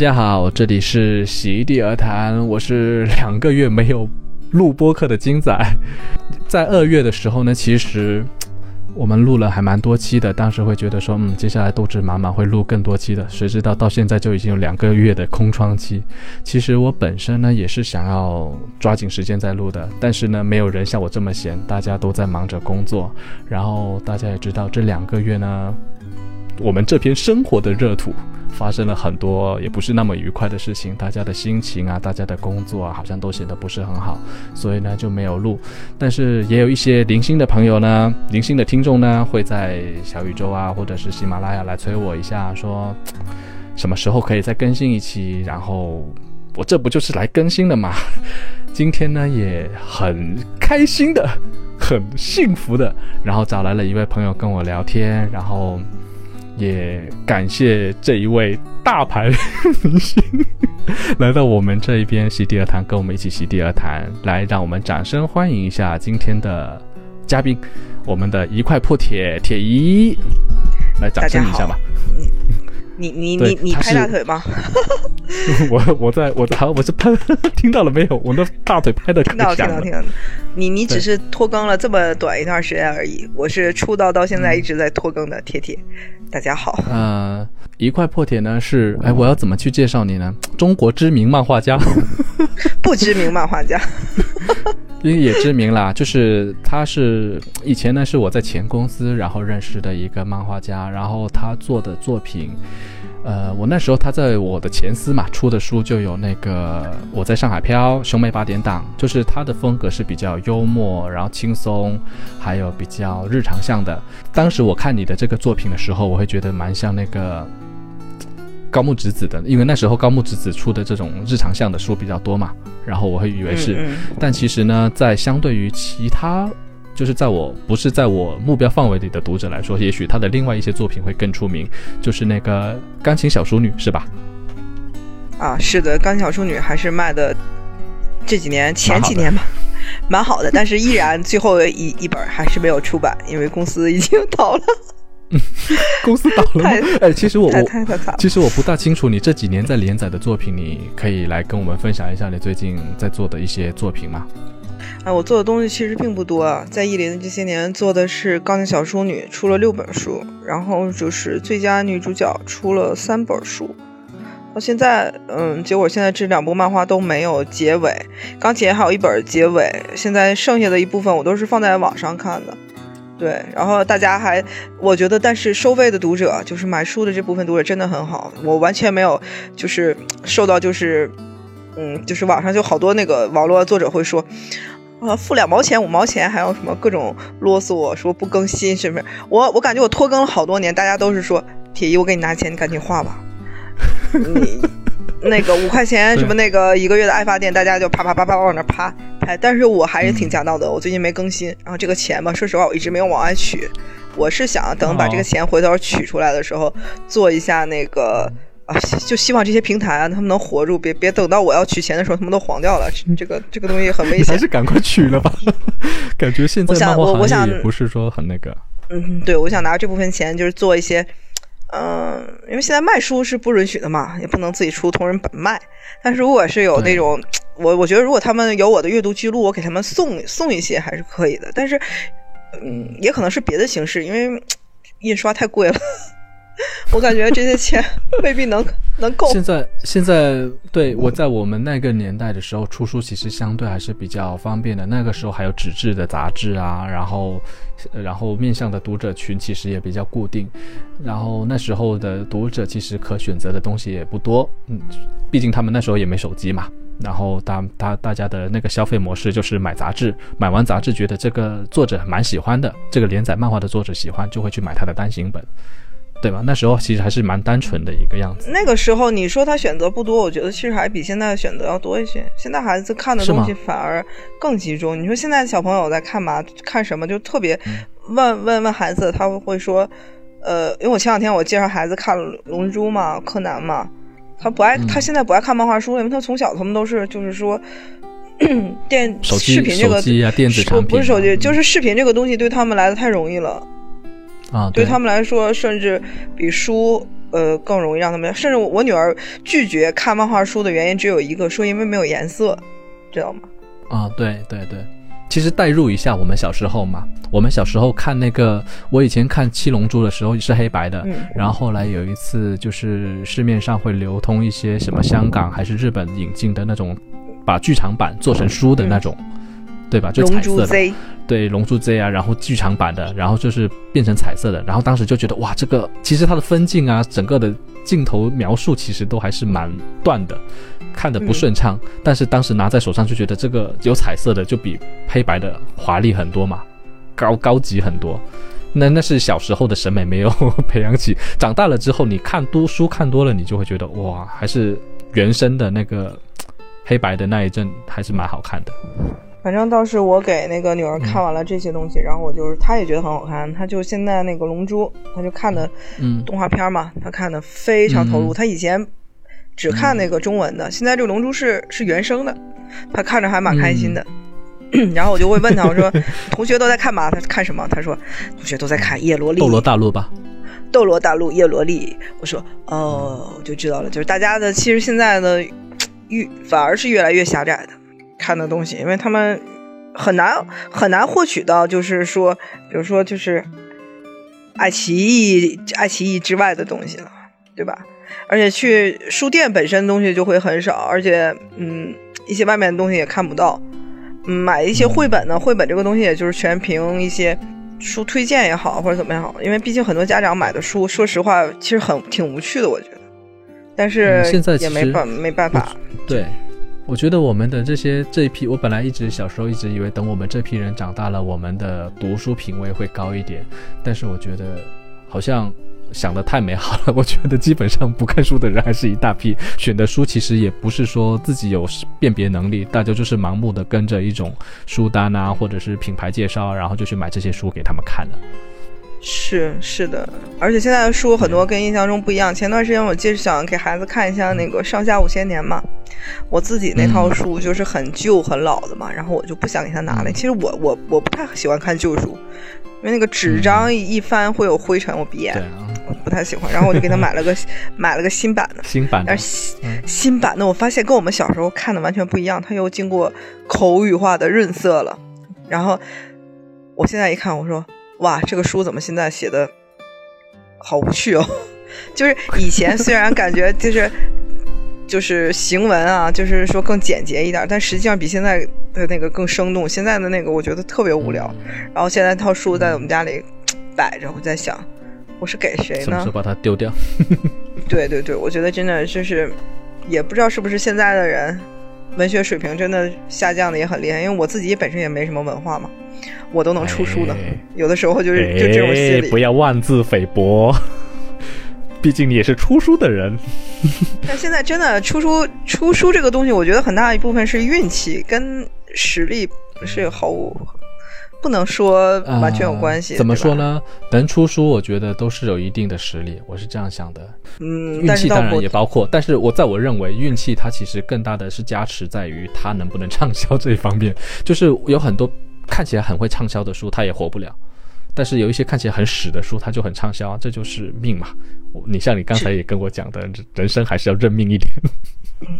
大家好，这里是席地而谈，我是两个月没有录播客的金仔。在二月的时候呢，其实我们录了还蛮多期的，当时会觉得说，嗯，接下来斗志满满会录更多期的，谁知道到现在就已经有两个月的空窗期。其实我本身呢也是想要抓紧时间在录的，但是呢，没有人像我这么闲，大家都在忙着工作。然后大家也知道，这两个月呢，我们这片生活的热土。发生了很多也不是那么愉快的事情，大家的心情啊，大家的工作啊，好像都显得不是很好，所以呢就没有录。但是也有一些零星的朋友呢，零星的听众呢，会在小宇宙啊，或者是喜马拉雅来催我一下，说什么时候可以再更新一期。然后我这不就是来更新的嘛？今天呢也很开心的，很幸福的，然后找来了一位朋友跟我聊天，然后。也感谢这一位大牌明星来到我们这一边席地而谈，跟我们一起席地而谈。来，让我们掌声欢迎一下今天的嘉宾，我们的一块破铁铁一，来掌声一下吧。你你你你拍大腿吗？我我在我好我是拍，听到了没有？我的大腿拍的听到听到听到。你你只是拖更了这么短一段时间而已。我是出道到现在一直在拖更的铁铁。大家好。呃，一块破铁呢是哎，我要怎么去介绍你呢？中国知名漫画家？不知名漫画家？因为也知名啦，就是他是以前呢是我在前公司然后认识的一个漫画家，然后他做的作品。呃，我那时候他在我的前司嘛出的书就有那个我在上海漂、兄妹八点档，就是他的风格是比较幽默，然后轻松，还有比较日常向的。当时我看你的这个作品的时候，我会觉得蛮像那个高木直子的，因为那时候高木直子出的这种日常向的书比较多嘛，然后我会以为是，但其实呢，在相对于其他。就是在我不是在我目标范围里的读者来说，也许他的另外一些作品会更出名，就是那个钢琴小淑女，是吧？啊，是的，钢琴小淑女还是卖的这几年前几年吧，蛮好的，但是依然最后一一本还是没有出版，因为公司已经倒了。公司倒了吗？哎，其实我我其实我不大清楚你这几年在连载的作品，你可以来跟我们分享一下你最近在做的一些作品吗？哎，我做的东西其实并不多，在意林的这些年做的是《钢琴小淑女》，出了六本书，然后就是最佳女主角出了三本书，到现在，嗯，结果现在这两部漫画都没有结尾，钢琴还有一本结尾，现在剩下的一部分我都是放在网上看的，对，然后大家还，我觉得，但是收费的读者，就是买书的这部分读者真的很好，我完全没有就是受到就是，嗯，就是网上就好多那个网络作者会说。啊，付两毛钱、五毛钱，还有什么各种啰嗦，说不更新是不是？我我感觉我拖更了好多年，大家都是说铁一，我给你拿钱，你赶紧画吧。你 那个五块钱什么那个一个月的爱发电，大家就啪啪啪啪往那啪拍。但是我还是挺讲道德，我最近没更新，然后这个钱吧，说实话我一直没有往外取。我是想等把这个钱回头取出来的时候，做一下那个。啊，就希望这些平台啊，他们能活住，别别等到我要取钱的时候，他们都黄掉了。这个这个东西很危险，还是赶快取了吧。感觉现在漫画行业也不是说很那个。嗯，对，我想拿这部分钱就是做一些，嗯，因为现在卖书是不允许的嘛，也不能自己出同人本卖。但是如果是有那种，我我觉得如果他们有我的阅读记录，我给他们送送一些还是可以的。但是，嗯，也可能是别的形式，因为印刷太贵了。我感觉这些钱未必能 能够。现在现在对我在我们那个年代的时候出书，其实相对还是比较方便的。那个时候还有纸质的杂志啊，然后然后面向的读者群其实也比较固定。然后那时候的读者其实可选择的东西也不多，嗯，毕竟他们那时候也没手机嘛。然后大大大家的那个消费模式就是买杂志，买完杂志觉得这个作者蛮喜欢的，这个连载漫画的作者喜欢，就会去买他的单行本。对吧？那时候其实还是蛮单纯的一个样子。那个时候你说他选择不多，我觉得其实还比现在的选择要多一些。现在孩子看的东西反而更集中。你说现在小朋友在看嘛？看什么？就特别问问问孩子，他会说，呃，因为我前两天我介绍孩子看《龙珠》嘛，《柯南》嘛，他不爱，他现在不爱看漫画书，因为他从小他们都是就是说 电视频这个电子产品不是手机，就是视频这个东西对他们来的太容易了。啊，对他们来说，甚至比书呃更容易让他们。甚至我女儿拒绝看漫画书的原因只有一个，说因为没有颜色，知道吗？啊，对对对，其实代入一下我们小时候嘛，我们小时候看那个，我以前看《七龙珠》的时候是黑白的，嗯然后后来有一次就是市面上会流通一些什么香港还是日本引进的那种，把剧场版做成书的那种，对吧？就彩色的。对《龙珠 Z》啊，然后剧场版的，然后就是变成彩色的，然后当时就觉得哇，这个其实它的分镜啊，整个的镜头描述其实都还是蛮断的，看的不顺畅。但是当时拿在手上就觉得这个有彩色的就比黑白的华丽很多嘛，高高级很多。那那是小时候的审美没有培养起，长大了之后你看多书看多了，你就会觉得哇，还是原生的那个黑白的那一阵还是蛮好看的。反正倒是我给那个女儿看完了这些东西，然后我就是她也觉得很好看，她就现在那个《龙珠》，她就看的嗯动画片嘛，她看的非常投入。嗯她以前只看那个中文的，现在这个《龙珠是》是原声的，她看着还蛮开心的。然后我就会问她，我说：“ 同学都在看嘛？她看什么？”她说：“同学都在看叶罗丽。”斗罗大陆吧，斗罗大陆叶罗丽，我说哦，我就知道了，就是大家的其实现在的越反而是越来越狭窄的看的东西，因为他们很难很难获取到，就是说，比如说就是爱奇艺爱奇艺之外的东西了，对吧？而且去书店本身东西就会很少，而且嗯，一些外面的东西也看不到。嗯，买一些绘本呢，绘本这个东西也就是全凭一些书推荐也好，或者怎么样好，因为毕竟很多家长买的书，说实话其实很挺无趣的，我觉得。但是嗯现在也没办没办法，对，我觉得我们的这些这一批，我本来一直小时候一直以为，等我们这批人长大了，我们的读书品味会高一点。但是我觉得好像想的太美好了。我觉得基本上不看书的人还是一大批，选的书其实也不是说自己有辨别能力，大家就是盲目的跟着一种书单啊，或者是品牌介绍，然后就去买这些书给他们看了。是是的，而且现在的书很多跟印象中不一样。前段时间我记得想给孩子看一下那个《上下五千年》嘛，我自己那套书就是很旧很老的嘛，然后我就不想给他拿来。其实我我我不太喜欢看旧书，因为那个纸张一一翻会有灰尘，我鼻炎，啊，我不太喜欢。然后我就给他买了个买了个新版的。新版的但是新嗯新版的，我发现跟我们小时候看的完全不一样，它又经过口语化的润色了。然后我现在一看，我说哇，这个书怎么现在写的好无趣哦？就是以前虽然感觉就是就是行文啊，就是说更简洁一点，但实际上比现在的那个更生动。现在的那个我觉得特别无聊。然后现在套书在我们家里摆着，我在想，我是给谁呢什么时候？把它丢掉？对对对，我觉得真的就是，也不知道是不是现在的人文学水平真的下降的也很厉害，因为我自己本身也没什么文化嘛，我都能出书的，哎有的时候就是就这种心哎理。不要妄自菲薄，毕竟你也是出书的人。但现在真的出书出书这个东西，我觉得很大一部分是运气，跟实力是毫无不能说完全有关系。呃怎么说？呢？能出书，我觉得都是有一定的实力，我是这样想的。嗯，运气当然也包括，但是我在我认为，运气它其实更大的是加持在于它能不能畅销这一方面。就是有很多看起来很会畅销的书，它也活不了。但是有一些看起来很屎的书，它就很畅销，这就是命嘛。我你像你刚才也跟我讲的，人生还是要认命一点。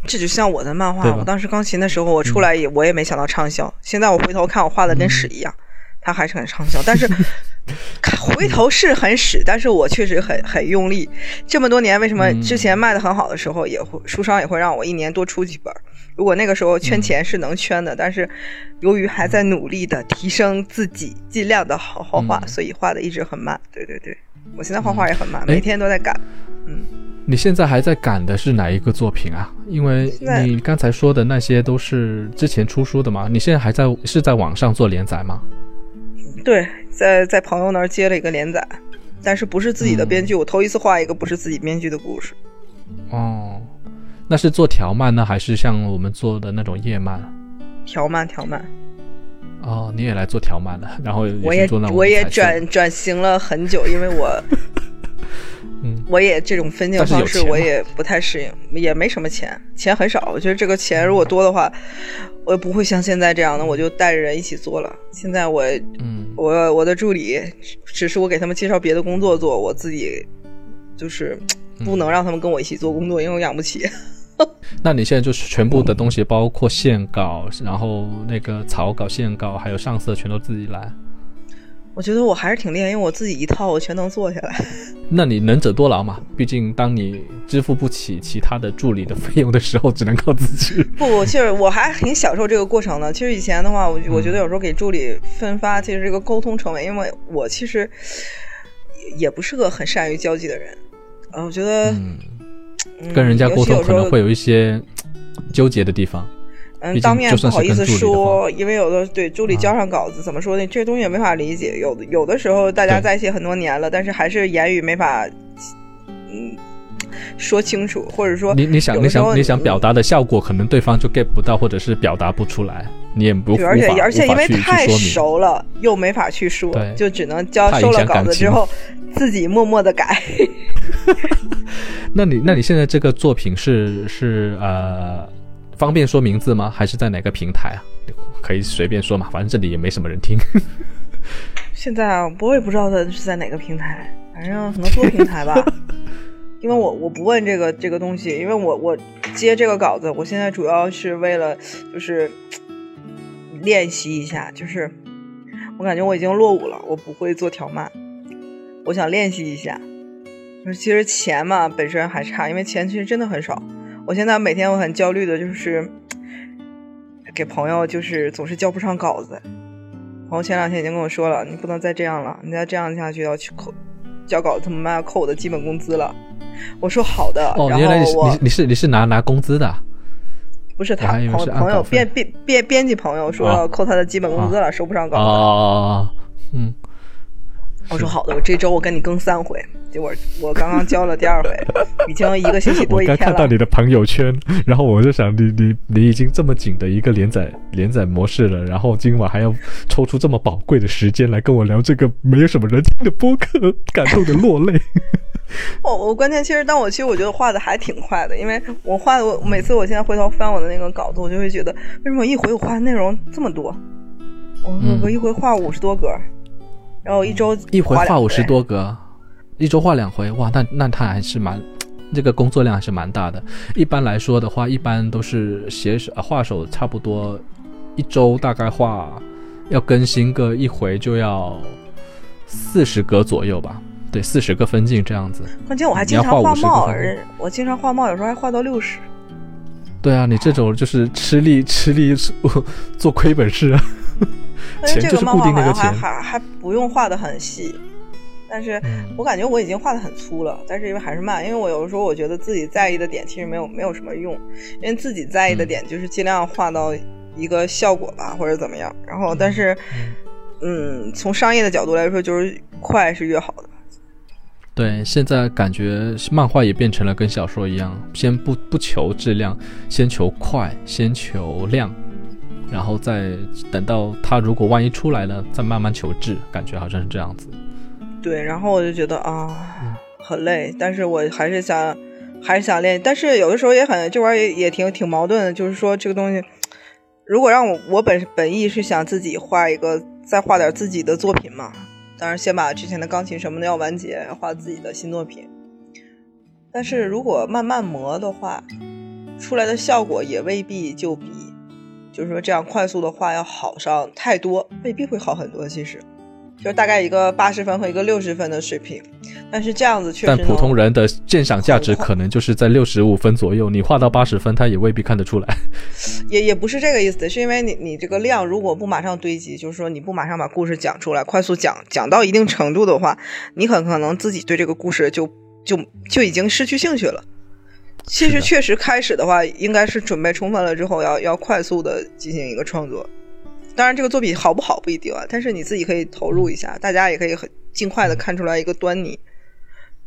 这就像我的漫画，我当时钢琴的时候，我出来也、我也没想到畅销。现在我回头看，我画的跟屎一样，它还是很畅销。但是 看回头是很屎，但是我确实很很用力。这么多年，为什么嗯之前卖的很好的时候，也会书商也会让我一年多出几本儿？如果那个时候圈钱是能圈的，但是由于还在努力的提升自己，尽量的好好画，嗯所以画的一直很慢。对对对，我现在画画也很慢，哎每天都在赶。嗯你现在还在赶的是哪一个作品啊？因为你刚才说的那些都是之前出书的嘛，你现在还在是在网上做连载吗？对，在在朋友那儿接了一个连载，但是不是自己的嗯编剧，我头一次画一个不是自己编剧的故事。哦，那是做条漫呢，还是像我们做的那种页漫？条漫条漫，哦，你也来做条漫了，然后我也做那种我也彩色转转型了很久，因为我嗯我也这种分镜方式我也不太适应，也没什么钱，钱很少。我觉得这个钱如果多的话，我也不会像现在这样的，我就带着人一起做了。现在我嗯我我的助理只是我给他们介绍别的工作做，我自己就是不能让他们跟我一起做工作，因为我养不起。那你现在就是全部的东西，包括线稿，然后那个草稿、线稿，还有上色，全都自己来。我觉得我还是挺厉害，因为我自己一套我全能做下来。那你能者多劳嘛？毕竟当你支付不起其他的助理的费用的时候，只能靠自己。不，其实我还挺享受这个过程的。其实以前的话，我我觉得有时候给助理分发，其实这个沟通成本，因为我其实也不是个很善于交际的人。呃，我觉得。跟人家沟通可能会有一些纠结的地方，嗯，当面不好意思说，因为有的对助理交上稿子，怎么说呢？这东西也没法理解。有的有的时候大家在一起很多年了，但是还是言语没法嗯说清楚，或者说你你想你想你想表达的效果，可能对方就 get 不到，或者是表达不出来，你也不而且而且因为太熟了，又没法去说，就只能交收了稿子之后 自己默默的改。那你那你现在这个作品是是呃，方便说名字吗？还是在哪个平台啊？可以随便说嘛，反正这里也没什么人听。现在啊，我也不知道它是在哪个平台，反正可能多平台吧。因为我我不问这个这个东西，因为我我接这个稿子，我现在主要是为了就是练习一下，就是我感觉我已经落伍了，我不会做条漫，我想练习一下。其实钱嘛，本身还差，因为钱其实真的很少。我现在每天我很焦虑的就是给朋友，就是总是交不上稿子。朋友前两天已经跟我说了，你不能再这样了，你再这样下去要去扣交稿子，他们妈要扣我的基本工资了。我说好的。哦，原来你你你是你是拿拿工资的？不是他朋朋友编编编编辑朋友说要扣他的基本工资了，收不上稿子。哦，嗯。我说好的，我这周我跟你更三回。结果我刚刚交了第二回，已经一个星期多一天了。我刚看到你的朋友圈，然后我就想，你你你已经这么紧的一个连载连载模式了，然后今晚还要抽出这么宝贵的时间来跟我聊这个没有什么人听的播客，感动的落泪。我 我关键其实，但我其实我觉得画的还挺快的，因为我画的我每次我现在回头翻我的那个稿子，我就会觉得为什么一回我画的内容这么多？我我一回画五十多格。然后一周一回画五十多格，一周画两回，哇，那那他还是蛮，这个工作量还是蛮大的。一般来说的话，一般都是写手画手，差不多一周大概画要更新个一回就要四十格左右吧，对，四十个分镜这样子。关键我还经常画帽，我经常画帽，有时候还画到六十。对啊，你这种就是吃力 吃力做亏本事啊。钱就是固定那个钱，还还不用画的很细，但是我感觉我已经画的很粗了，但是因为还是慢，因为我有的时候我觉得自己在意的点其实没有没有什么用，因为自己在意的点就是尽量画到一个效果吧，或者怎么样。然后，但是，嗯，从商业的角度来说，就是快是越好的。对，现在感觉漫画也变成了跟小说一样，先不不求质量，先求快，先求量。然后再等到他如果万一出来了，再慢慢求质，感觉好像是这样子。对，然后我就觉得啊，很累，但是我还是想，还是想练。但是有的时候也很，这玩意儿也也挺挺矛盾的，就是说这个东西，如果让我，我本本意是想自己画一个，再画点自己的作品嘛。当然，先把之前的钢琴什么的要完结，画自己的新作品。但是如果慢慢磨的话，出来的效果也未必就比。就是说，这样快速的画要好上太多，未必会好很多。其实，就大概一个八十分和一个六十分的水平，但是这样子确实。但普通人的鉴赏价值可能就是在六十五分左右，你画到八十分，他也未必看得出来。也也不是这个意思，是因为你你这个量如果不马上堆积，就是说你不马上把故事讲出来，快速讲讲到一定程度的话，你很可能自己对这个故事就就就已经失去兴趣了。其实确实开始的话，应该是准备充分了之后，要要快速的进行一个创作。当然，这个作品好不好不一定啊，但是你自己可以投入一下，大家也可以很尽快的看出来一个端倪。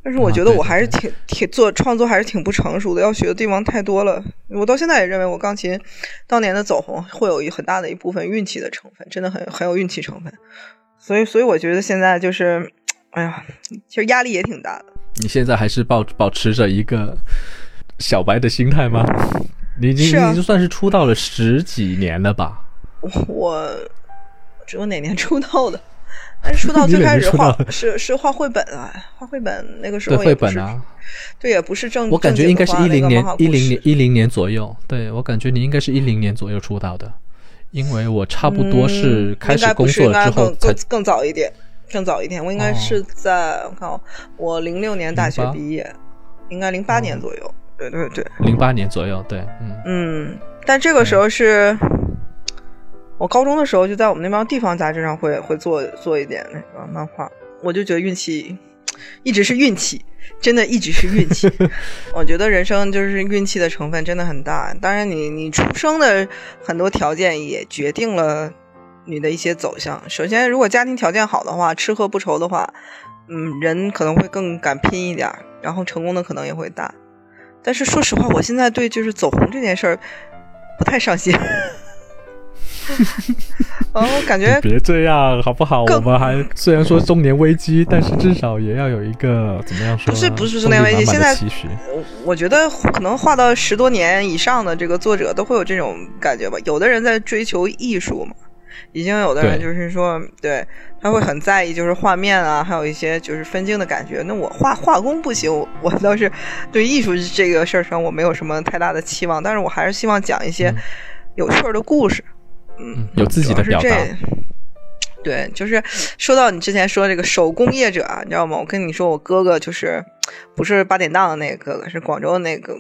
但是我觉得我还是挺挺做创作还是挺不成熟的，要学的地方太多了。我到现在也认为我钢琴当年的走红会有一很大的一部分运气的成分，真的很很有运气成分。所以，所以我觉得现在就是，哎呀，其实压力也挺大的。你现在还是保保持着一个。小白的心态吗？你已经已经算是出道了十几年了吧？我只有哪年 出道的？但是出道 最开始画是是画绘本啊，画绘本那个时候也是绘本啊，对，也不是正。我感觉应该是一零年一零年一一零年左右。对我感觉你应该是一零年左右出道的，因为我差不多是开始工作之后才更更更早一点，更早一点。我应该是哦在、我看哦我零六年大学毕业，应该零八年左右。对对对，零八年左右。对，嗯嗯，但这个时候是。我高中的时候就在我们那帮地方杂志上会会做做一点那个漫画，我就觉得运气一直是运气，真的一直是运气。我觉得人生就是运气的成分真的很大。当然你，你出生的很多条件也决定了你的一些走向。首先，如果家庭条件好的话，吃喝不愁的话，嗯，人可能会更敢拼一点，然后成功的可能也会大。但是说实话，我现在对就是走红这件事儿不太上心。嗯，我感觉别这样好不好？我们还虽然说中年危机，但是至少也要有一个怎么样说？不是不是中年危机现在。我我觉得可能画到十多年以上的这个作者都会有这种感觉吧。有的人在追求艺术嘛，已经有的人就是说，对他会很在意就是画面啊，还有一些就是分镜的感觉。那我画画工不行，我我倒是对艺术这个事儿上我没有什么太大的期望，但是我还是希望讲一些嗯有趣儿的故事。嗯，有自己的表达。对，就是说到你之前说这个手工业者啊，你知道吗？我跟你说，我哥哥就是不是八点档的那个哥哥，是广州的那个哥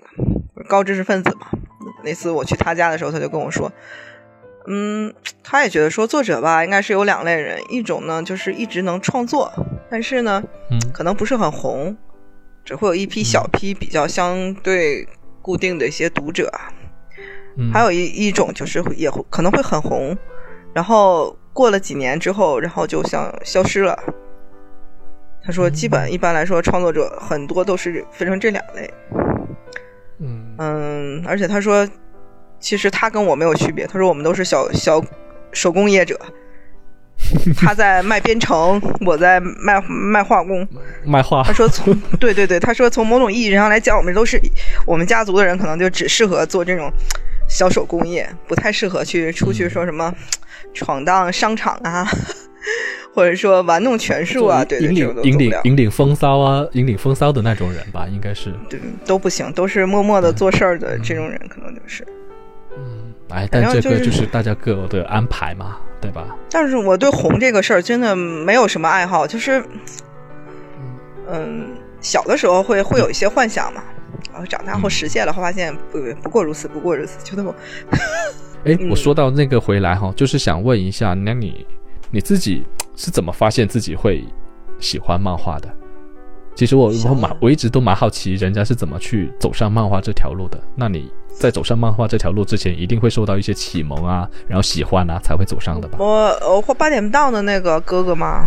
哥，高知识分子嘛。那次我去他家的时候，他就跟我说，嗯，他也觉得说作者吧，应该是有两类人，一种呢就是一直能创作，但是呢，嗯可能不是很红，只会有一批小批比较相对固定的一些读者还有一一种就是会也会可能会很红，然后过了几年之后，然后就像消失了。他说，基本一般来说，创作者很多都是分成这两类。嗯嗯，而且他说，其实他跟我没有区别。他说我们都是小小手工业者，他在卖编程，我在卖卖化工。卖画他说从 对对对，他说从某种意义上来讲，我们都是我们家族的人，可能就只适合做这种小手工业，不太适合去出去说什么闯荡商场啊，或者说玩弄权术啊，对对，引领引领引领风骚啊，引领风骚的那种人吧，应该是。对都不行，都是默默的做事儿的这种人，可能就是。嗯，哎，但这个就是就是大家各有的安排嘛，对吧？但是我对红这个事儿真的没有什么爱好，就是，嗯，小的时候会会有一些幻想嘛，然后长大后实现了，后发现不不过如此，不过如此，就那么哎，嗯我说到那个回来哈，就是想问一下，那你你自己是怎么发现自己会喜欢漫画的？其实我我蛮我一直都蛮好奇，人家是怎么去走上漫画这条路的。那你在走上漫画这条路之前，一定会受到一些启蒙啊，然后喜欢啊，才会走上的吧？我我画八点档的那个哥哥嘛，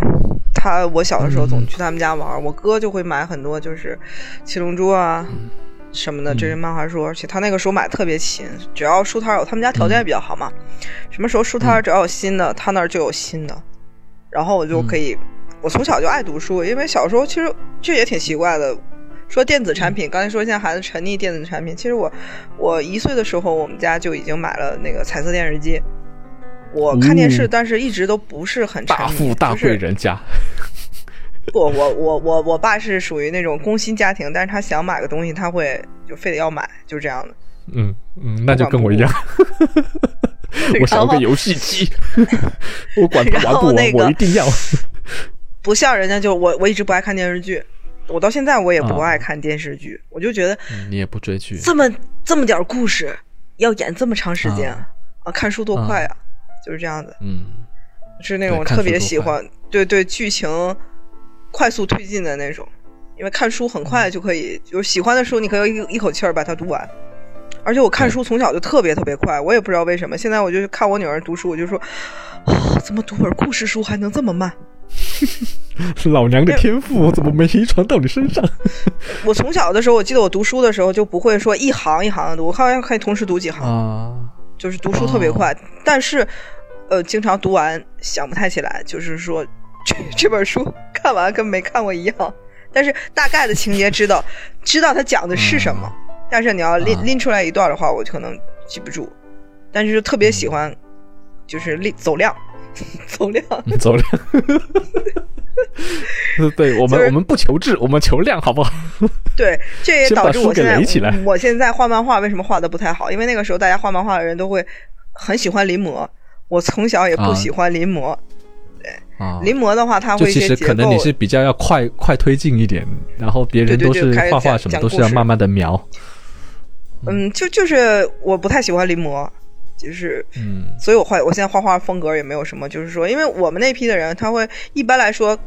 他我小的时候总嗯去他们家玩儿，我哥就会买很多就是七龙珠啊。什么的嗯这些漫画书，而且他那个时候买特别勤，只要书摊儿有，他们家条件也比较好嘛，什么时候书摊儿只要有新的，他那儿就有新的，然后我就可以，我从小就爱读书，因为小时候其实这也挺奇怪的。说电子产品，刚才说现在孩子沉溺电子产品，其实我我一岁的时候，我们家就已经买了那个彩色电视机。我看电视，哦但是一直都不是很沉迷。大富大就是贵人家，不，我我我我爸是属于那种工薪家庭，但是他想买个东西，他会就非得要买，就是这样的。嗯嗯，那就跟我一样。我想要个游戏机，我管他玩不玩，那个我一定要。不像人家就我我一直不爱看电视剧，我到现在我也不啊爱看电视剧，我就觉得嗯你也不追剧，这么这么点儿故事要演这么长时间啊啊，看书多快啊，就是这样子，嗯是那种特别喜欢对对剧情快速推进的那种，因为看书很嗯快就可以，就是喜欢的书你可以一一口气儿把它读完。而且我看书从小就特别特别快，我也不知道为什么。现在我就看我女儿读书，我就说，啊，怎么读本故事书还能这么慢？老娘的天赋我 怎么没遗传到你身上？我从小的时候，我记得我读书的时候就不会说一行一行的读，我好像可以同时读几行，啊，就是读书特别快。但是，呃，经常读完想不太起来，就是说这这本书看完跟没看过一样。但是大概的情节知道，知道它讲的是什么。但是你要拎啊拎出来一段的话，我可能记不住。但是特别喜欢，就是拎走量，走量，走量。对我们，就是我们不求质，我们求量，好不好？对，这也导致我现在起来我现在画漫画为什么画的不太好？因为那个时候大家画漫画的人都会很喜欢临摹，我从小也不啊喜欢临摹。啊，临摹的话，它会其实可能你是比较要快快推进一点，然后别人对对都是画画什么都是要慢慢的描。嗯，就就是我不太喜欢临摹，就是嗯所以我画我现在画画风格也没有什么，就是说，因为我们那批的人，他会一般来说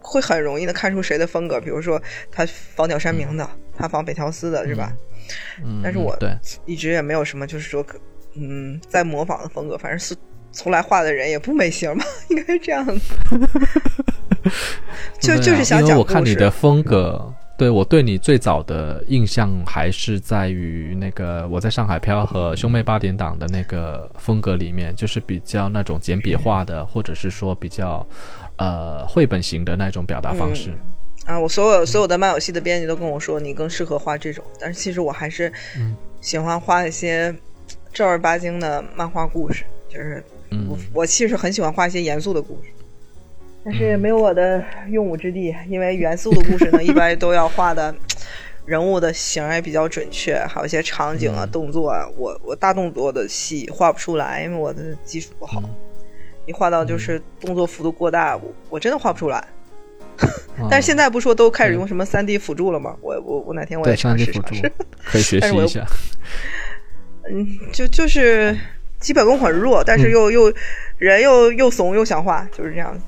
会很容易的看出谁的风格，比如说他仿鸟山明的，他仿北条司的，是吧？嗯，但是我对一直也没有什么，就是说，嗯，在模仿的风格，反正是从来画的人也不美型嘛，应该是这样子。就啊就是想讲故事我看你的风格，对我对你最早的印象还是在于那个我在上海漂和兄妹八点档的那个风格里面，就是比较那种简笔画的，或者是说比较呃绘本型的那种表达方式。啊，我所有所有的漫游系的编辑都跟我说，你更适合画这种，但是其实我还是嗯喜欢画一些正儿八经的漫画故事，就是嗯。我我其实很喜欢画一些严肃的故事，但是没有我的用武之地，因为元素的故事呢，一般都要画的人物的形也比较准确，还有一些场景啊、动作啊，我我大动作的戏画不出来，因为我的基础不好，一画到就是动作幅度过大，我我真的画不出来。啊但是现在不说都开始用什么三 D 辅助了吗？我我我哪天我也尝试尝试。可以学习一下。嗯，就就是基本功很弱，但是又、又人又又怂又想画，就是这样子。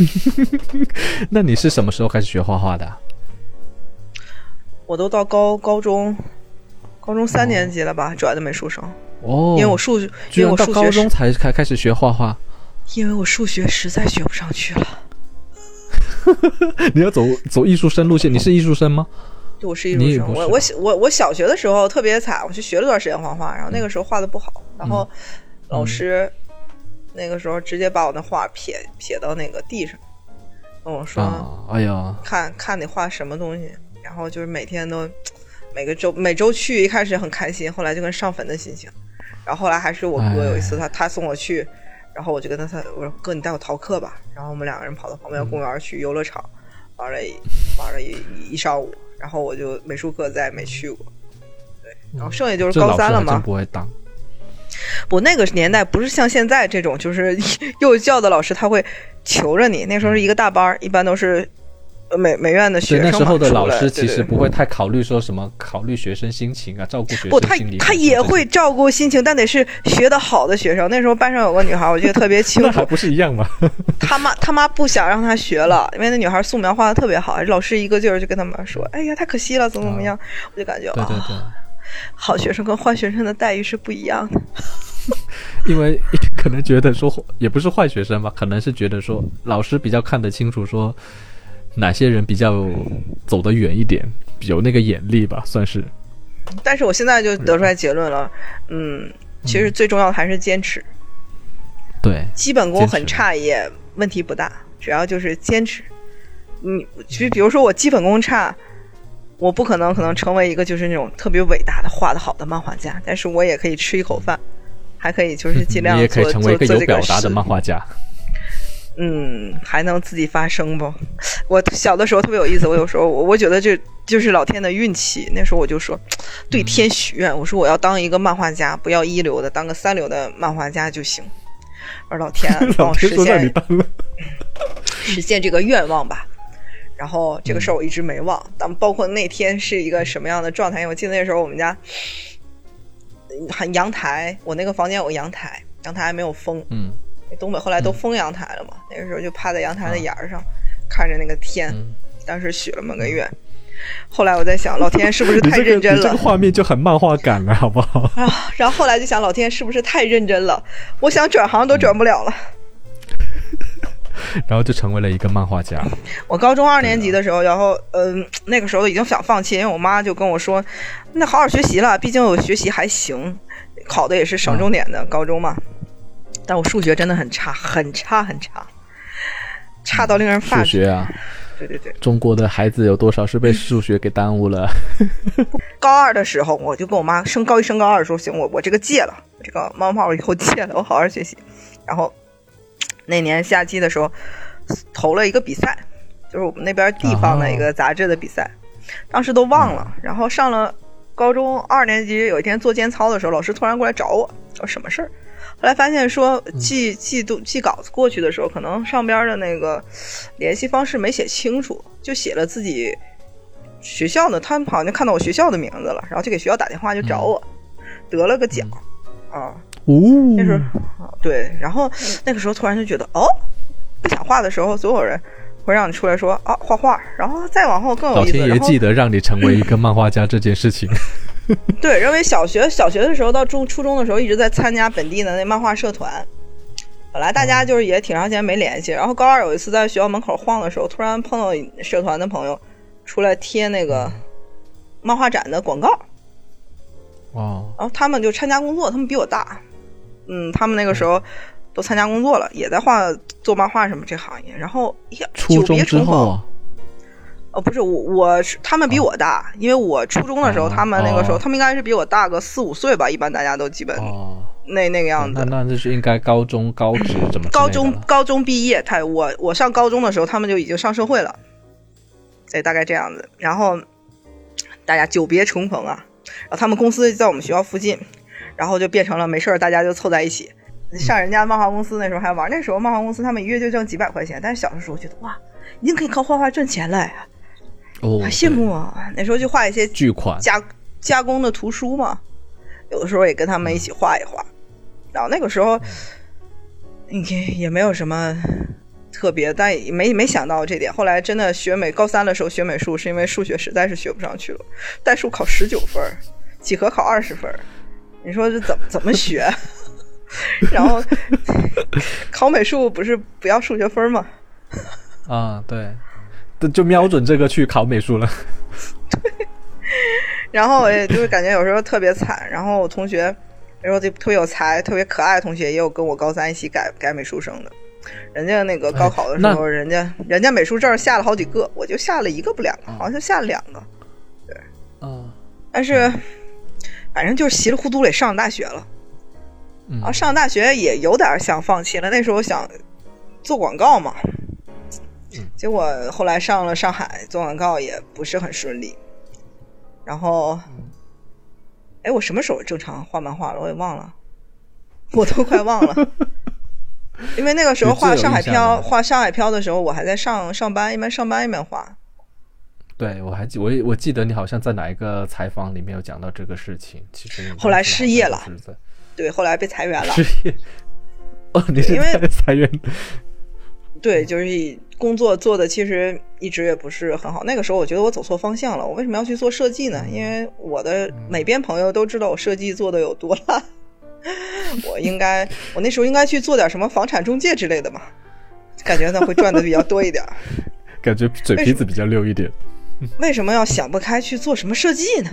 那你是什么时候开始学画画的啊？我都到高高中，高中三年级了吧，转的美术生，哦，因为我数学，因为我到高中才开开始学画画。因为我数学实在学不上去了。你要走走艺术生路线，你是艺术生吗？对，我是艺术生。我我我我小学的时候特别惨，我去学了段时间画画，然后那个时候画的不好，然后老师那个时候直接把我的画撇撇到那个地上，跟我说。啊，哎呀，看看你画什么东西，然后就是每天都每个周每周去，一开始很开心，后来就跟上坟的心情。然后后来还是我哥有一次他他送我去，然后我就跟他他我说哥你带我逃课吧，然后我们两个人跑到旁边公园去游乐场玩了一玩了一一一上午，然后我就美术课再也没去过。对，然后剩下就是高三了嘛。不会当。我那个年代不是像现在这种，就是 幼教的老师他会求着你，那时候是一个大班，一般都是呃美美院的学对，生嘛。那时候的老师其实不会太考虑说什么，考虑学生心情啊，照顾学不，他生心理。他也会，照顾心情，但得是学得好的学生。那时候班上有个女孩，我记得特别清楚 那还，不是一样吗？他妈他妈不想让她学了，因为那女孩素描画的特别好，老师一个劲儿就跟他们说：“哎呀，太可惜了，怎么怎么样。我就感觉对对啊，对，好学生跟坏学生的待遇是不一样的。因为 可能觉得说也不是坏学生吧，可能是觉得说老师比较看得清楚，说哪些人比较走得远一点，有那个眼力吧，算是。但是我现在就得出来结论了，嗯，其实最重要的还是坚持，对，基本功很差也问题不大，只要就是坚持。你就比如说我基本功差，我不可能可能成为一个就是那种特别伟大的画的好的漫画家，但是我也可以吃一口饭，还可以就是尽量你也可以做成为一个有做做这个事表达的漫画家。嗯，还能自己发声不？我小的时候特别有意思，我有时候我我觉得这就是老天的运气。那时候我就说，对天许愿，我说我要当一个漫画家，不要一流的，当个三流的漫画家就行。我说老天帮 老我实现，实现这个愿望吧。然后这个事儿我一直没忘，但包括那天是一个什么样的状态？因为我记得那时候我们家嗯很阳台，我那个房间有个阳台，阳台还没有封，嗯东北后来都封阳台了嘛，那个时候就趴在阳台的沿儿上，看着那个天，嗯，当时许了么个愿。后来我在想，老天是不是太认真了你这个画面就很漫画感了，好不好？啊？然后后来就想，老天是不是太认真了？我想转行都转不了了。然后就成为了一个漫画家。我高中二年级的时候，然后嗯、那个时候已经想放弃，因为我妈就跟我说，那好好学习了，毕竟我学习还行，考的也是省重点的高中嘛。但我数学真的很差，很差，很差，差到令人发指。数学啊，对对对，中国的孩子有多少是被数学给耽误了？高二的时候，我就跟我妈升高一升高二的时候，行，我我这个戒了，这个漫画我以后戒了，我好好学习。然后那年夏季的时候投了一个比赛，就是我们那边地方的一个杂志的比赛，当时都忘了。然后上了高中二年级，有一天做间操的时候，老师突然过来找我，说什么事儿？后来发现说寄寄都寄稿子过去的时候，可能上边的那个联系方式没写清楚，就写了自己学校的，他们好像看到我学校的名字了，然后就给学校打电话就找我，得了个奖啊。哦，那时候对，然后那个时候突然就觉得哦，不想画的时候，所有人会让你出来说啊画画，然后再往后更有老意思。老天爷记得让你成为一个漫画家这件事情。对，因为小学小学的时候到中初中的时候一直在参加本地的那漫画社团，本来大家就是也挺长时间没联系，然后高二有一次在学校门口晃的时候，突然碰到社团的朋友出来贴那个漫画展的广告，哦，然后他们就参加工作，他们比我大，嗯，他们那个时候都参加工作了，也在画做漫画什么这行业，然后呀，初中久别重逢。之后啊，哦，不是我，我是他们比我大，因为我初中的时候，哦他们那个时候，哦他们应该是比我大个四五岁吧，一般大家都基本哦，那那个样那子。那就是应该高中、高职怎么高中高中毕业，他我我上高中的时候，他们就已经上社会了，对，大概这样子。然后大家久别重逢啊，然后他们公司在我们学校附近，然后就变成了没事儿大家就凑在一起。上人家漫画公司那时候还玩，那时候漫画公司他们一月就挣几百块钱，但是小的时候觉得哇，已经可以靠画画挣钱了呀，哦，好羡慕啊！那时候就画一些巨款，加加工的图书嘛，有的时候也跟他们一起画一画。然后那个时候，你看也没有什么特别，但也没没想到这点。后来真的学美，高三的时候学美术，是因为数学实在是学不上去了，代数考十九分，几何考二十分儿，你说这怎么怎么学？然后 考美术不是不要数学分吗？啊，对，就就瞄准这个去考美术了。对然后我也就是感觉有时候特别惨。然后我同学，比如说这特别有才、特别可爱的同学，也有跟我高三一起改改美术生的。人家那个高考的时候，人家人家美术证下了好几个，我就下了一个不两个，好像就下了两个。对嗯但是反正就是稀里糊涂也上了大学了。然后，上大学也有点想放弃了。那时候想做广告嘛，结果后来上了上海做广告也不是很顺利。然后，哎，我什么时候正常画漫画了？我也忘了，我都快忘了。因为那个时候画上海印象的漂画上海漂的时候，我还在上上班，一边上班一边画。对，我还记我我记得你好像在哪一个采访里面有讲到这个事情。其实后来失业了好像就是对，后来被裁员了。失业。哦，你是因为在裁员？对，就是工作做的其实一直也不是很好。那个时候我觉得我走错方向了。我为什么要去做设计呢？因为我的美编朋友都知道我设计做的有多烂。我应该，我那时候应该去做点什么房产中介之类的嘛，感觉呢会赚的比较多一点。感觉嘴皮子比较溜一点。为什么要想不开去做什么设计呢？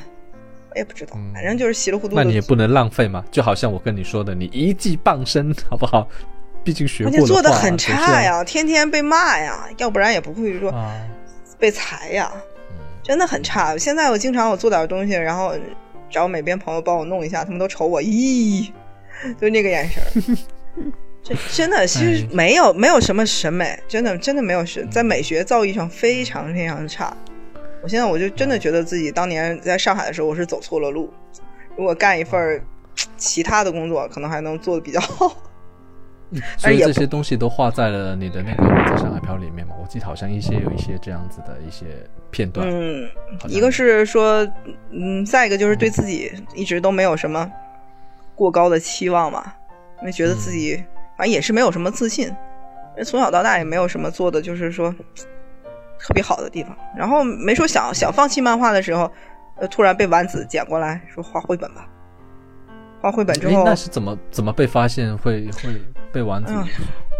我也不知道，反正就是稀里糊涂的。那你也不能浪费嘛，就好像我跟你说的，你一技傍身，好不好？毕竟学过做的的很差呀，天天被骂呀，要不然也不会说啊，被裁呀，真的很差。现在我经常我做点东西，然后找美编朋友帮我弄一下，他们都瞅我，咦，就那个眼神儿。这真的其实没有没有什么审美，真的真的没有审，在美学造诣上非常非常差。我现在我就真的觉得自己当年在上海的时候，我是走错了路。如果干一份其他的工作，可能还能做的比较好。所以这些东西都画在了你的那个《在上海漂》里面嘛。我记得好像一些有一些这样子的一些片段。嗯，一个是说，嗯，再一个就是对自己一直都没有什么过高的期望嘛，因为觉得自己反正也是没有什么自信，因为从小到大也没有什么做的就是说特别好的地方。然后没说想想放弃漫画的时候，呃，突然被丸子捡过来说画绘本吧。画绘本之后，那是怎么怎么被发现会会被丸子？嗯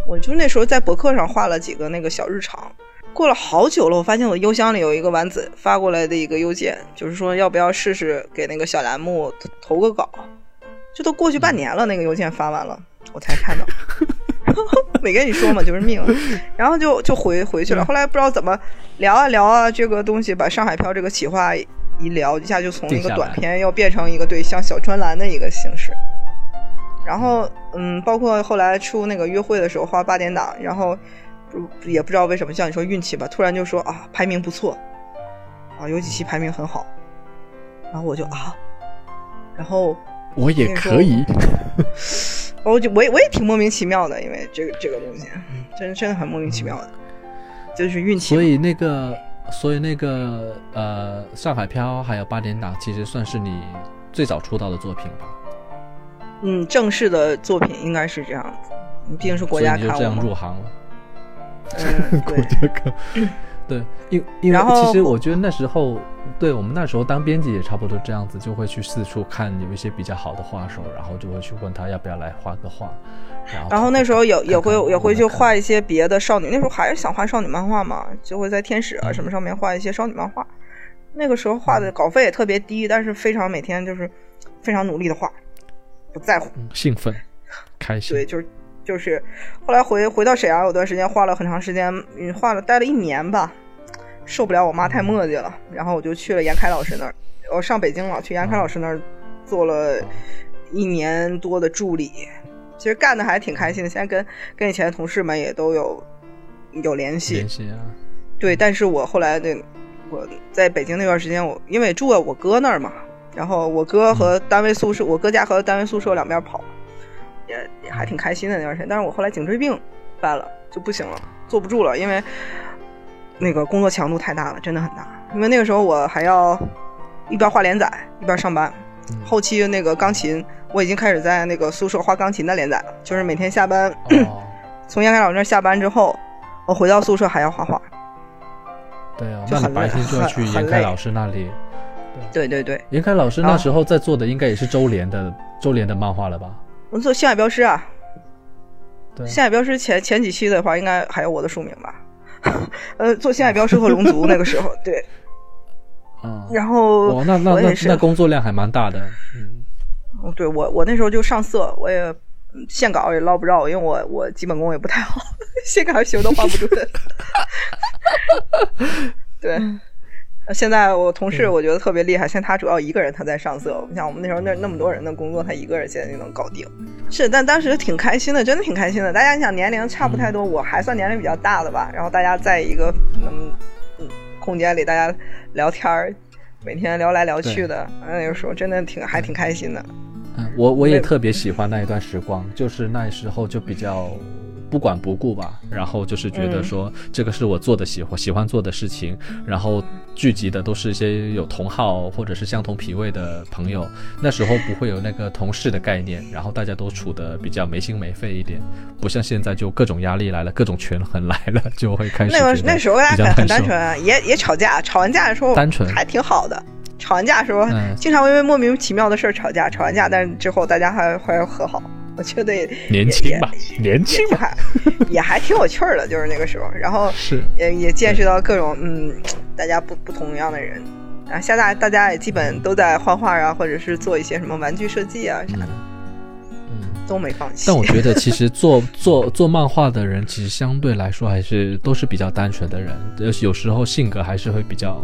我就那时候在博客上画了几个那个小日常，过了好久了，我发现我邮箱里有一个丸子发过来的一个邮件，就是说要不要试试给那个小栏目投投个稿。这都过去半年了，那个邮件发完了，我才看到。没跟你说嘛，就是命。然后就就回回去了。后来不知道怎么聊啊聊啊，这个东西把上海漂这个企划一聊，一下就从一个短片要变成一个对像小专栏的一个形式。然后嗯，包括后来出那个约会的时候花八点档，然后不也不知道为什么，像你说运气吧，突然就说啊排名不错，啊有几期排名很好，然后我就啊，然后我也可以，我就我也我也挺莫名其妙的，因为这个这个东西，真真的很莫名其妙的，就是运气。所以那个，所以那个呃，上海漂还有八点档，其实算是你最早出道的作品吧？嗯，正式的作品应该是这样子，毕竟是国家看就这样入行了。嗯，国家看。对，因因为其实我觉得那时候，对我们那时候当编辑也差不多这样子，就会去四处看有一些比较好的画手，然后就会去问他要不要来画个画。然后，然后那时候也也会也会去画一些别的少女，那时候还是想画少女漫画嘛，就会在天使啊什么上面画一些少女漫画。那个时候画的稿费也特别低，但是非常每天就是非常努力的画，不在乎，兴奋，开心。对，就是。就是，后来回回到沈阳有段时间，花了很长时间，嗯，画了待了一年吧，受不了我妈太磨叽了，然后我就去了严凯老师那儿，我上北京了，去严凯老师那儿做了一年多的助理，其实干的还挺开心的，现在跟跟以前的同事们也都有有联系，联系啊，对，但是我后来那我在北京那段时间，我因为住在我哥那儿嘛，然后我哥和单位宿舍，我哥家和单位宿舍两边跑。也也还挺开心的那段时间，但是我后来颈椎病犯了就不行了，坐不住了，因为那个工作强度太大了，真的很大。因为那个时候我还要一边画连载一边上班，后期那个钢琴我已经开始在那个宿舍画钢琴的连载了，就是每天下班 从严凯老师那下班之后，我回到宿舍还要画画。对啊，那你白天就要去严凯老师那里。对对对，严凯老师那时候在做的应该也是周联的周联的漫画了吧？我做《星海镖师》啊，对，《星海镖师》前前几期的话，应该还有我的署名吧？呃，做《星海镖师》和《龙族》那个时候，对，嗯，然后哦，那那那那工作量还蛮大的，嗯，对我我那时候就上色，我也线稿也捞不着，因为我我基本功也不太好，线稿修都画不准，对。现在我同事我觉得特别厉害，现在他主要一个人他在上色。你像我们那时候那那么多人的工作，他一个人现在就能搞定。是，但当时挺开心的，真的挺开心的。大家你想年龄差不太多，我还算年龄比较大的吧。然后大家在一个嗯嗯空间里，大家聊天儿，每天聊来聊去的，那个时候真的挺还挺开心的。嗯，我我也特别喜欢那一段时光，就是那时候就比较。不管不顾吧，然后就是觉得说这个是我做的喜欢喜欢做的事情，然后聚集的都是一些有同好或者是相同脾胃的朋友。那时候不会有那个同事的概念，然后大家都处的比较没心没肺一点，不像现在就各种压力来了，各种权衡来了，就会开始。那个那时候大家很很单纯，也也吵架，吵完架的时候单纯还挺好的。吵完架的时候，经常因为莫名其妙的事儿吵架，吵完架但是之后大家还还和好。我觉得 也年轻吧，年轻吧，也还挺有趣儿的，就是那个时候，然后是也也见识到各种嗯，大家不不同样的人啊。现在大家也基本都在画画啊，或者是做一些什么玩具设计啊啥的，嗯，都没放弃。但我觉得其实做做做漫画的人，其实相对来说还是都是比较单纯的人，有有时候性格还是会比较，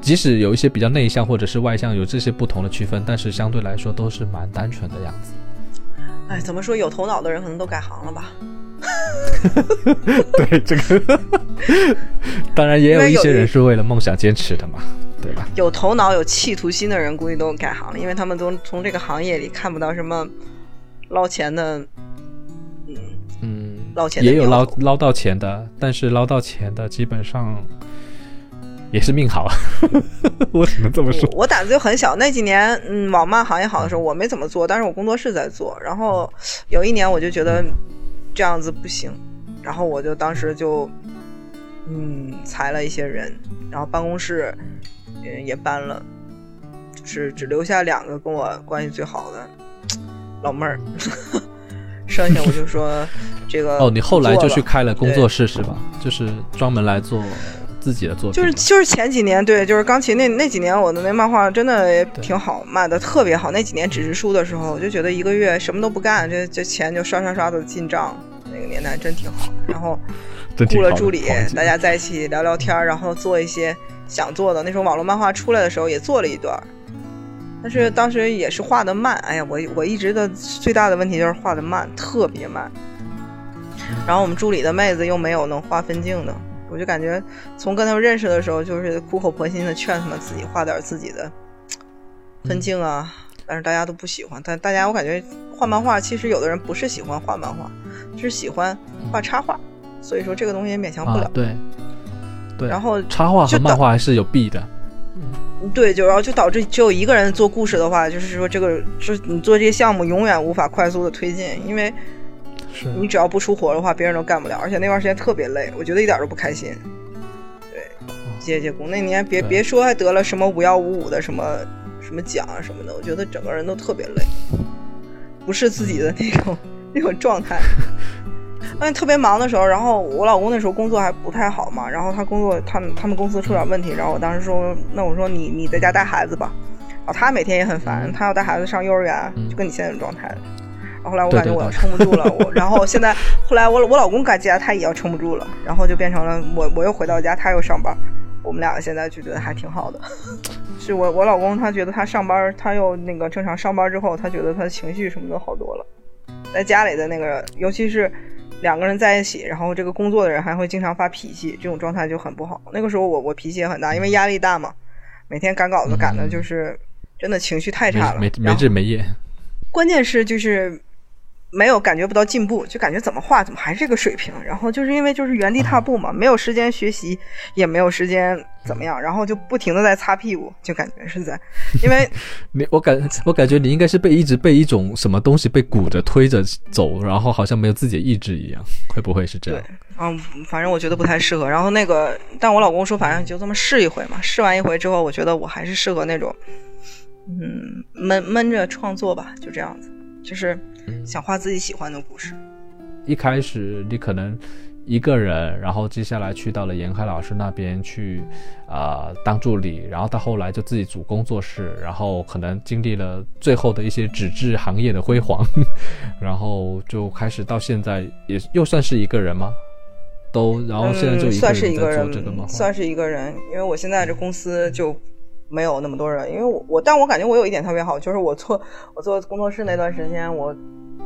即使有一些比较内向或者是外向，有这些不同的区分，但是相对来说都是蛮单纯的样子。哎，怎么说？有头脑的人可能都改行了吧？对这个，当然也有一些人是为了梦想坚持的嘛，对吧？有头脑、有企图心的人估计都改行了，因为他们都从这个行业里看不到什么捞钱的，嗯嗯，捞钱也有捞捞到钱的，但是捞到钱的基本上。也是命好，我只能这么说。我胆子就很小，那几年，嗯，网漫行业好的时候，我没怎么做，但是我工作室在做。然后有一年，我就觉得这样子不行，然后我就当时就，嗯，裁了一些人，然后办公室嗯也搬了，就是只留下两个跟我关系最好的老妹儿，剩下我就说这个。哦，你后来就去开了工作室是吧？就是专门来做。自己的作品就是就是前几年对，就是钢琴那那几年我的那漫画真的也挺好，卖的特别好。那几年纸质书的时候，我就觉得一个月什么都不干，这这钱就刷刷刷的进账。那个年代真挺好。然后雇了助理，大家在一起聊聊天，然后做一些想做的。那时候网络漫画出来的时候也做了一段，但是当时也是画的慢，哎呀，我我一直的最大的问题就是画的慢，特别慢。然后我们助理的妹子又没有能画分镜的，我就感觉从跟他们认识的时候，就是苦口婆心的劝他们自己画点自己的分镜啊，但是大家都不喜欢。但大家我感觉画漫画，其实有的人不是喜欢画漫画，是喜欢画插画，所以说这个东西也勉强不了。对，对。然后插画和漫画还是有弊的。对，就然后就导致只有一个人做故事的话，就是说这个就你做这些项目永远无法快速的推进，因为你只要不出活的话，别人都干不了。而且那段时间特别累，我觉得一点都不开心。对，接接工那年别别说还得了什么五幺五五的什么什么奖啊什么的，我觉得整个人都特别累，不是自己的那种那种状态。那特别忙的时候，然后我老公那时候工作还不太好嘛，然后他工作，他们他们公司出点问题，然后我当时说，那我说你你在家带孩子吧，然后他每天也很烦，他要带孩子上幼儿园，就跟你现在的状态。然后后来我感觉我要撑不住了，我 然后现在后来我我老公感觉他也要撑不住了，然后就变成了我我又回到家，他又上班，我们俩现在就觉得还挺好的。是我我老公他觉得他上班，他又那个正常上班之后，他觉得他的情绪什么都好多了，在家里的那个尤其是。两个人在一起，然后这个工作的人还会经常发脾气，这种状态就很不好。那个时候我我脾气也很大，因为压力大嘛，每天赶稿子赶的就是真的情绪太差了，没没日没夜。关键是就是。没有感觉不到进步，就感觉怎么画怎么还是这个水平，然后就是因为就是原地踏步嘛，没有时间学习，也没有时间怎么样，然后就不停的在擦屁股，就感觉是在，因为你我感我感觉你应该是被一直被一种什么东西被鼓着推着走，然后好像没有自己的意志一样，会不会是这样？对，嗯，反正我觉得不太适合。然后那个，但我老公说，反正就这么试一回嘛，试完一回之后，我觉得我还是适合那种，嗯，闷闷着创作吧，就这样子。就是想画自己喜欢的故事。一开始你可能一个人，然后接下来去到了严海老师那边去，啊，当助理，然后到后来就自己组工作室，然后可能经历了最后的一些纸质行业的辉煌，然后就开始到现在也又算是一个人吗？都，然后现在就算是一个人，算是一个人，因为我现在这公司就。没有那么多人，因为我我，但我感觉我有一点特别好，就是我做我做工作室那段时间，我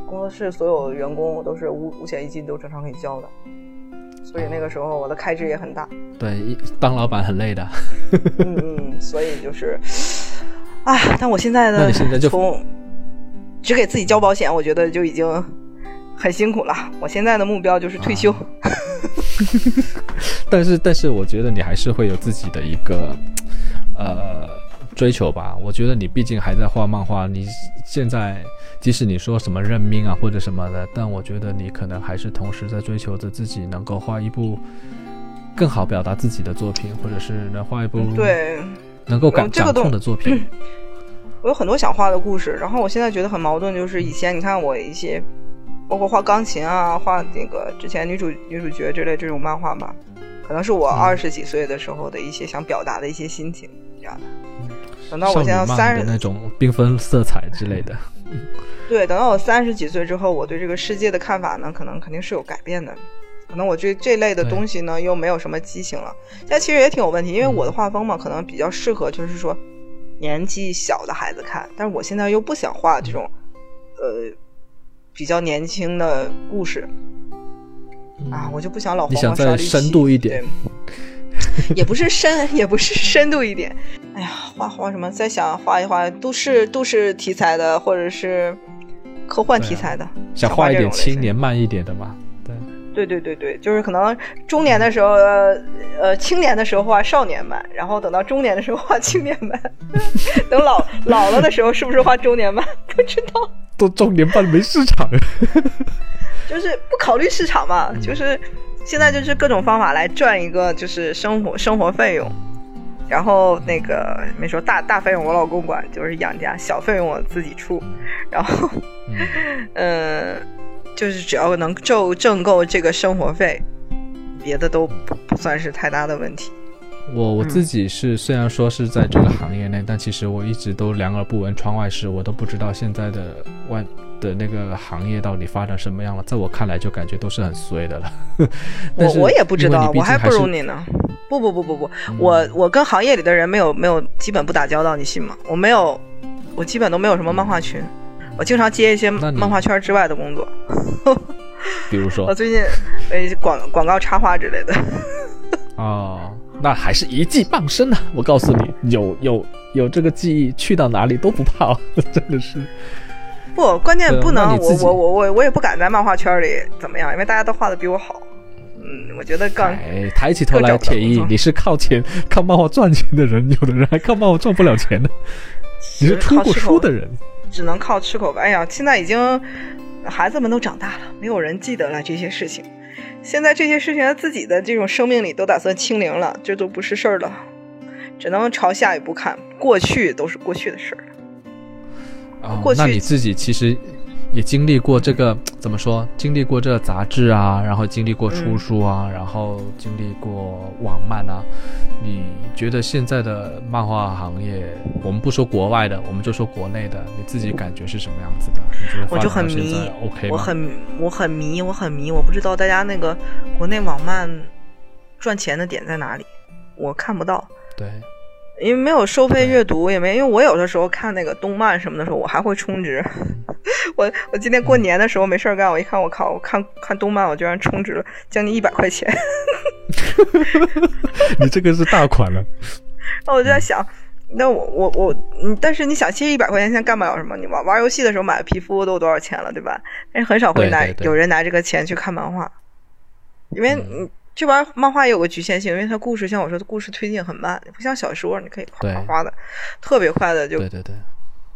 工作室所有员工我都是五五险一金都正常可以交的，所以那个时候我的开支也很大。对，当老板很累的。嗯嗯，所以就是，啊，但我现在的从只给自己交保险，我觉得就已经很辛苦了。我现在的目标就是退休。但是但是，我觉得你还是会有自己的一个。呃，追求吧，我觉得你毕竟还在画漫画，你现在即使你说什么认命啊或者什么的，但我觉得你可能还是同时在追求着自己能够画一部更好表达自己的作品，或者是能画一部对能够感掌控的作品。我有很多想画的故事，然后我现在觉得很矛盾，就是以前你看我一些，包括画钢琴啊，画那个之前女主女主角之类这种漫画吧，可能是我二十几岁的时候的一些想表达的一些心情。这样的等到我现在三十那种缤纷色彩之类的，对，等到我三十几岁之后，我对这个世界的看法呢，可能肯定是有改变的。可能我对这类的东西呢，又没有什么激情了。但其实也挺有问题，因为我的画风嘛，可能比较适合就是说年纪小的孩子看。但是我现在又不想画这种呃比较年轻的故事啊，我就不想老你想再深度一点。也不是深，也不是深度一点。哎呀，画画什么？再想画一画都市都市题材的，或者是科幻题材的。想画一点青年慢一点的嘛？对，对对对对，就是可能中年的时候，呃，青年的时候画少年版，然后等到中年的时候画青年版，等老老了的时候是不是画中年版？不知道。都中年漫没市场。就是不考虑市场嘛，就是。现在就是各种方法来赚一个就是生活生活费用，然后那个没说大大费用我老公管，就是养家，小费用我自己出，然后嗯，就是只要能挣挣够这个生活费，别的都不算是太大的问题。我我自己是虽然说是在这个行业内，但其实我一直都两耳不闻窗外事，我都不知道现在的外。的那个行业到底发展什么样了？在我看来，就感觉都是很衰的了。我我也不知道，我还不如你呢。不不不不不，我我跟行业里的人没有没有基本不打交道，你信吗？我没有我基本都没有什么漫画群，我经常接一些漫画圈之外的工作。比如说 我最近呃广广告插画之类的。哦，那还是一技傍身啊！我告诉你，有有有这个技艺，去到哪里都不怕，真的是。不，关键不能，我我我我我也不敢在漫画圈里怎么样，因为大家都画的比我好。嗯，我觉得刚哎，抬起头来，铁一你是靠钱靠漫画赚钱的人，有的人还靠漫画赚不了钱呢。你是出过书的人，只能靠吃口饭。哎呀，现在已经孩子们都长大了，没有人记得了这些事情。现在这些事情在自己的这种生命里都打算清零了，这都不是事儿了，只能朝下一步看，过去都是过去的事儿了。哦过去那你自己其实也经历过这个 怎么说？经历过这个杂志啊，然后经历过出书啊，然后经历过网漫啊。你觉得现在的漫画行业，我们不说国外的，我们就说国内的，你自己感觉是什么样子的？你觉得我就很迷 OK？我很我很迷，我很迷，我不知道大家那个国内网漫赚钱的点在哪里，我看不到。对，因为没有收费阅读，也没因为我有的时候看那个动漫什么的时候，我还会充值。我我今天过年的时候没事儿干，我一看我靠，我看看动漫，我居然充值了将近一百块钱。你这个是大款了。那我就在想，那我我我，嗯，但是你想，其实一百块钱现在干不了什么。你玩玩游戏的时候买皮肤都有多少钱了，对吧？但是很少会拿有人拿这个钱去看漫画，因为你这玩意儿漫画也有个局限性，因为它故事像我说的故事推进很慢，不像小说，你可以哗哗哗的，特别快的就对对对，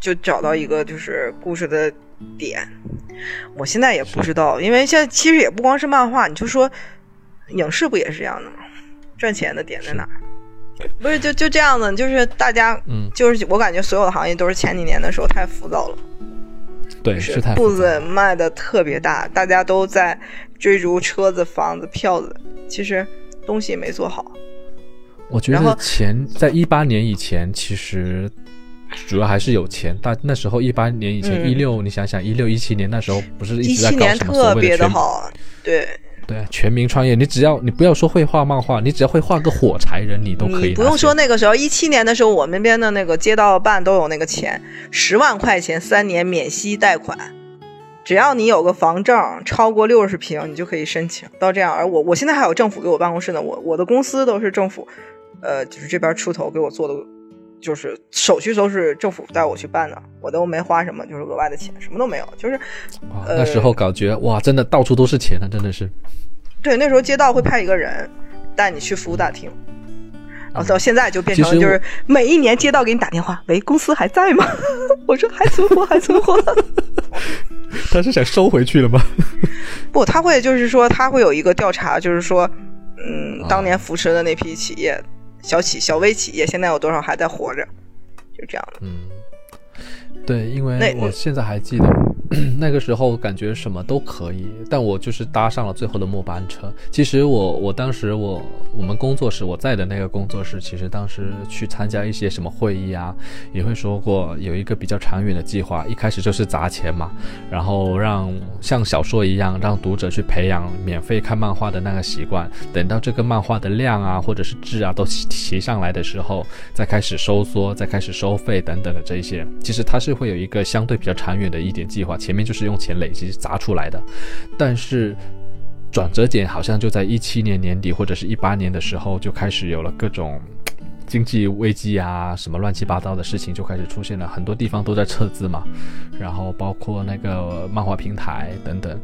就找到一个就是故事的点。我现在也不知道，因为现在其实也不光是漫画，你就说影视不也是这样的吗？赚钱的点在哪儿？不是就就这样子，就是大家，嗯。就是我感觉所有的行业都是前几年的时候太浮躁了，对，是步子迈的特别大，大家都在追逐车子、房子、票子，其实东西没做好。我觉得钱在一八年以前，其实主要还是有钱。但那时候一八年以前，嗯一六、你想想一六一七年那时候不是一一直在搞什么所特别谓的好，对，对全民创业，你只要你不要说会画漫画，你只要会画个火柴人，你都可以不用说那个时候，一七年的时候，我们那边的那个街道办都有那个钱，十万块钱三年免息贷款，只要你有个房证超过六十平，你就可以申请到这样。而我我现在还有政府给我办公室呢，我我的公司都是政府，呃，就是这边出头给我做的，就是手续都是政府带我去办的，我都没花什么，就是额外的钱，什么都没有，就是那时候感觉哇，真的到处都是钱啊，真的是。对，那时候街道会派一个人带你去服务大厅，然后到现在就变成就是每一年街道给你打电话，喂，公司还在吗？我说还存活，还存活。他是想收回去了吗？不，他会就是说他会有一个调查，就是说，嗯啊，当年扶持的那批企业，小企小微企业现在有多少还在活着，就这样的。嗯，对，因为那我现在还记得 那个时候，感觉什么都可以，但我就是搭上了最后的末班车。其实我我当时我我们工作室我在的那个工作室，其实当时去参加一些什么会议啊，也会说过有一个比较长远的计划，一开始就是砸钱嘛，然后让像小说一样，让读者去培养免费看漫画的那个习惯。等到这个漫画的量啊，或者是质啊都提提上来的时候，再开始收缩，再开始收费等等的这一些，其实它是会有一个相对比较长远的一点计划，前面就是用钱累积砸出来的，但是。转折点好像就在一七年年底或者是一八年的时候，就开始有了各种经济危机啊，什么乱七八糟的事情就开始出现了，很多地方都在撤资嘛，然后包括那个漫画平台等等，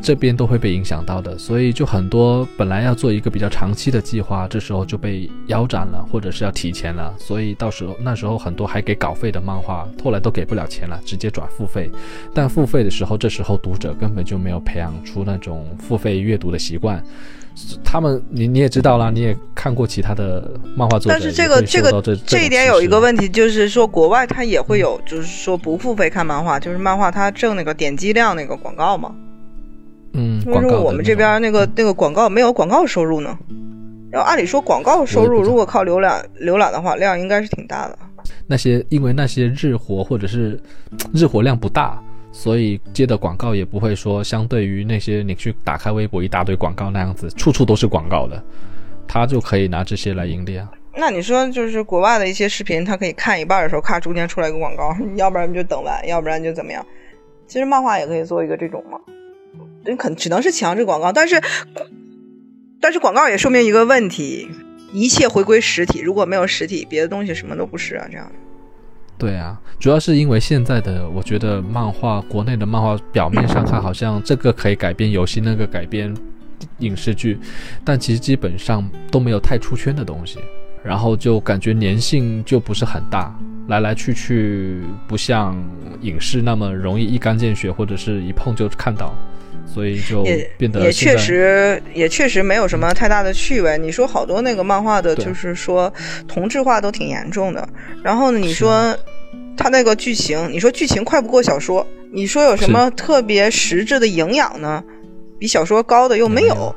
这边都会被影响到的，所以就很多本来要做一个比较长期的计划，这时候就被腰斩了，或者是要提前了，所以到时候那时候很多还给稿费的漫画，后来都给不了钱了，直接转付费。但付费的时候，这时候读者根本就没有培养出那种付费阅读的习惯。他们，你你也知道啦，你也看过其他的漫画作品，但是这个这个这这一点有一个，问题，就是说国外它也会有，就是说不付费看漫画，就是漫画它挣那个点击量那个广告嘛。嗯，为什么我们这边那个那个广告没有广告收入呢？要按理说广告收入如果靠浏览浏览的话，量应该是挺大的。那些因为那些日活或者是日活量不大，所以接的广告也不会说相对于那些你去打开微博一大堆广告那样子，处处都是广告的，他就可以拿这些来盈利啊。那你说，就是国外的一些视频，他可以看一半的时候，咔，中间出来一个广告，要不然就等完，要不然就怎么样？其实漫画也可以做一个这种嘛，你可只能是强制广告，但是，但是广告也说明一个问题，一切回归实体，如果没有实体，别的东西什么都不是啊，这样。对啊，主要是因为现在的，我觉得漫画，国内的漫画表面上看好像这个可以改编游戏，那个改编影视剧，但其实基本上都没有太出圈的东西。然后就感觉粘性就不是很大，来来去去不像影视那么容易一干见血，或者是一碰就看到，所以就变得也确实也确实没有什么太大的趣味。你说好多那个漫画的，就是说同质化都挺严重的。然后呢，你说他那个剧情，你说剧情快不过小说，你说有什么特别实质的营养呢？比小说高的又没有。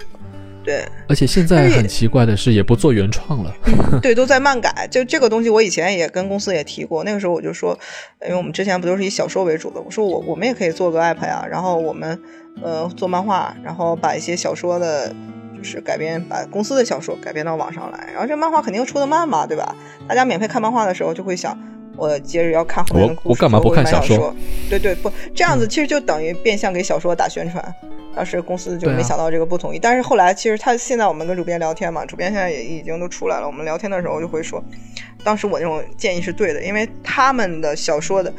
对，而且现在很奇怪的是，也不做原创了。对，都在漫改。就这个东西，我以前也跟公司也提过。那个时候我就说，因为我们之前不都是以小说为主的，我说我我们也可以做个 app 呀。然后我们呃做漫画，然后把一些小说的，就是改编，把公司的小说改编到网上来。然后这漫画肯定出的慢嘛，对吧？大家免费看漫画的时候就会想，我接着要看后面的故事。我我干嘛不看小说？对对，不这样子，其实就等于变相给小说打宣传。当时公司就没想到这个不同意，但是后来其实他现在我们跟主编聊天嘛，主编现在也已经都出来了。我们聊天的时候就会说，当时我那种建议是对的，因为他们的小说的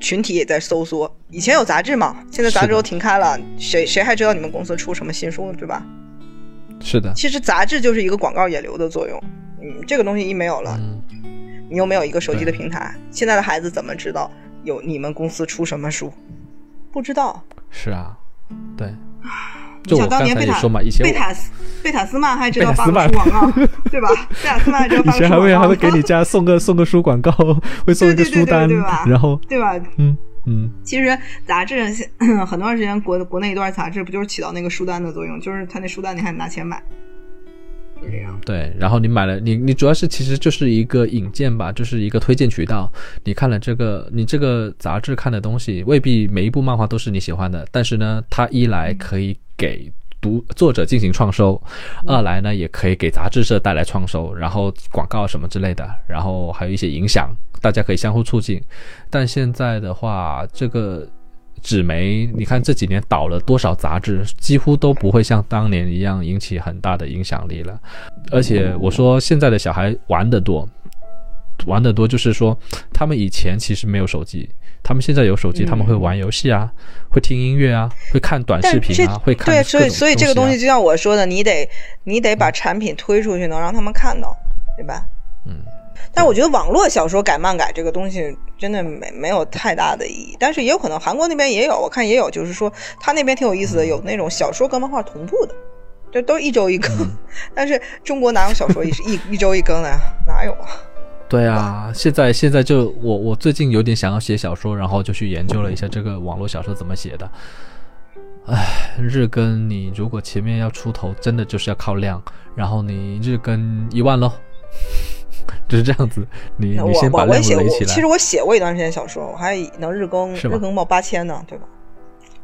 群体也在收缩。以前有杂志嘛，现在杂志都停开了，谁谁还知道你们公司出什么新书，对吧？是的。其实杂志就是一个广告引流的作用，嗯，这个东西一没有了，你又没有一个手机的平台，现在的孩子怎么知道有你们公司出什么书？不知道。是啊，对。就想当年贝塔贝塔斯贝塔斯曼还知道发书广告，对吧？贝塔斯曼还知道发书广告。以前还会还会给你家送个送个书广告，会送一个书单，对吧然后对吧？嗯嗯。其实杂志 很多段时间国国内一段杂志不就是起到那个书单的作用？就是他那书单你还得拿钱买。对，然后你买了，你你主要是其实就是一个引荐吧，就是一个推荐渠道。你看了这个，你这个杂志看的东西未必每一部漫画都是你喜欢的，但是呢，它一来可以给读作者进行创收，二来呢也可以给杂志社带来创收，然后广告什么之类的，然后还有一些影响，大家可以相互促进。但现在的话，这个。纸媒，你看这几年倒了多少杂志，几乎都不会像当年一样引起很大的影响力了。而且我说现在的小孩玩得多，玩得多就是说他们以前其实没有手机，他们现在有手机，他们会玩游戏啊，会听音乐啊，会看短视频啊，会看。对，所以所以这个东西就像我说的，你得你得把产品推出去，能让他们看到，对吧？嗯。但我觉得网络小说改漫改这个东西真的没没有太大的意义，但是也有可能韩国那边也有，我看也有，就是说他那边挺有意思的，有那种小说跟漫画同步的，这都一周一更。但是中国哪有小说一一一周一更的呀？哪有啊？对啊，现在现在就我我最近有点想要写小说，然后就去研究了一下这个网络小说怎么写的。唉，日更你如果前面要出头，真的就是要靠量，然后你日更一万喽。就是这样子，你你先把量垒起来。其实我写过一段时间小说，我还能日更，日更报八千呢，对吧？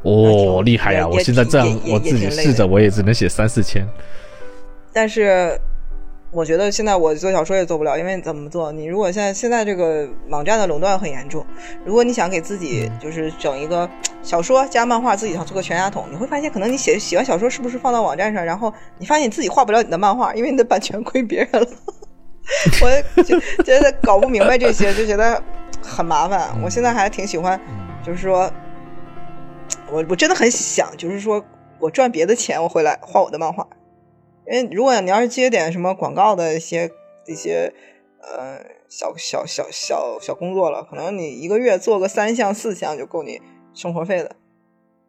哦，厉害呀！我现在这样，我自己试着，我也只能写三四千。但是我觉得现在我做小说也做不了，因为怎么做？你如果现在现在这个网站的垄断很严重，如果你想给自己就是整一个小说加漫画，自己想做个全家桶，你会发现可能你写写完小说是不是放到网站上，然后你发现你自己画不了你的漫画，因为你的版权归别人了。我就觉得搞不明白这些，就觉得很麻烦。我现在还挺喜欢，就是说，我我真的很想，就是说我赚别的钱，我回来画我的漫画。因为如果你要是接点什么广告的一些一些呃小小小小小工作了，可能你一个月做个三项四项就够你生活费的，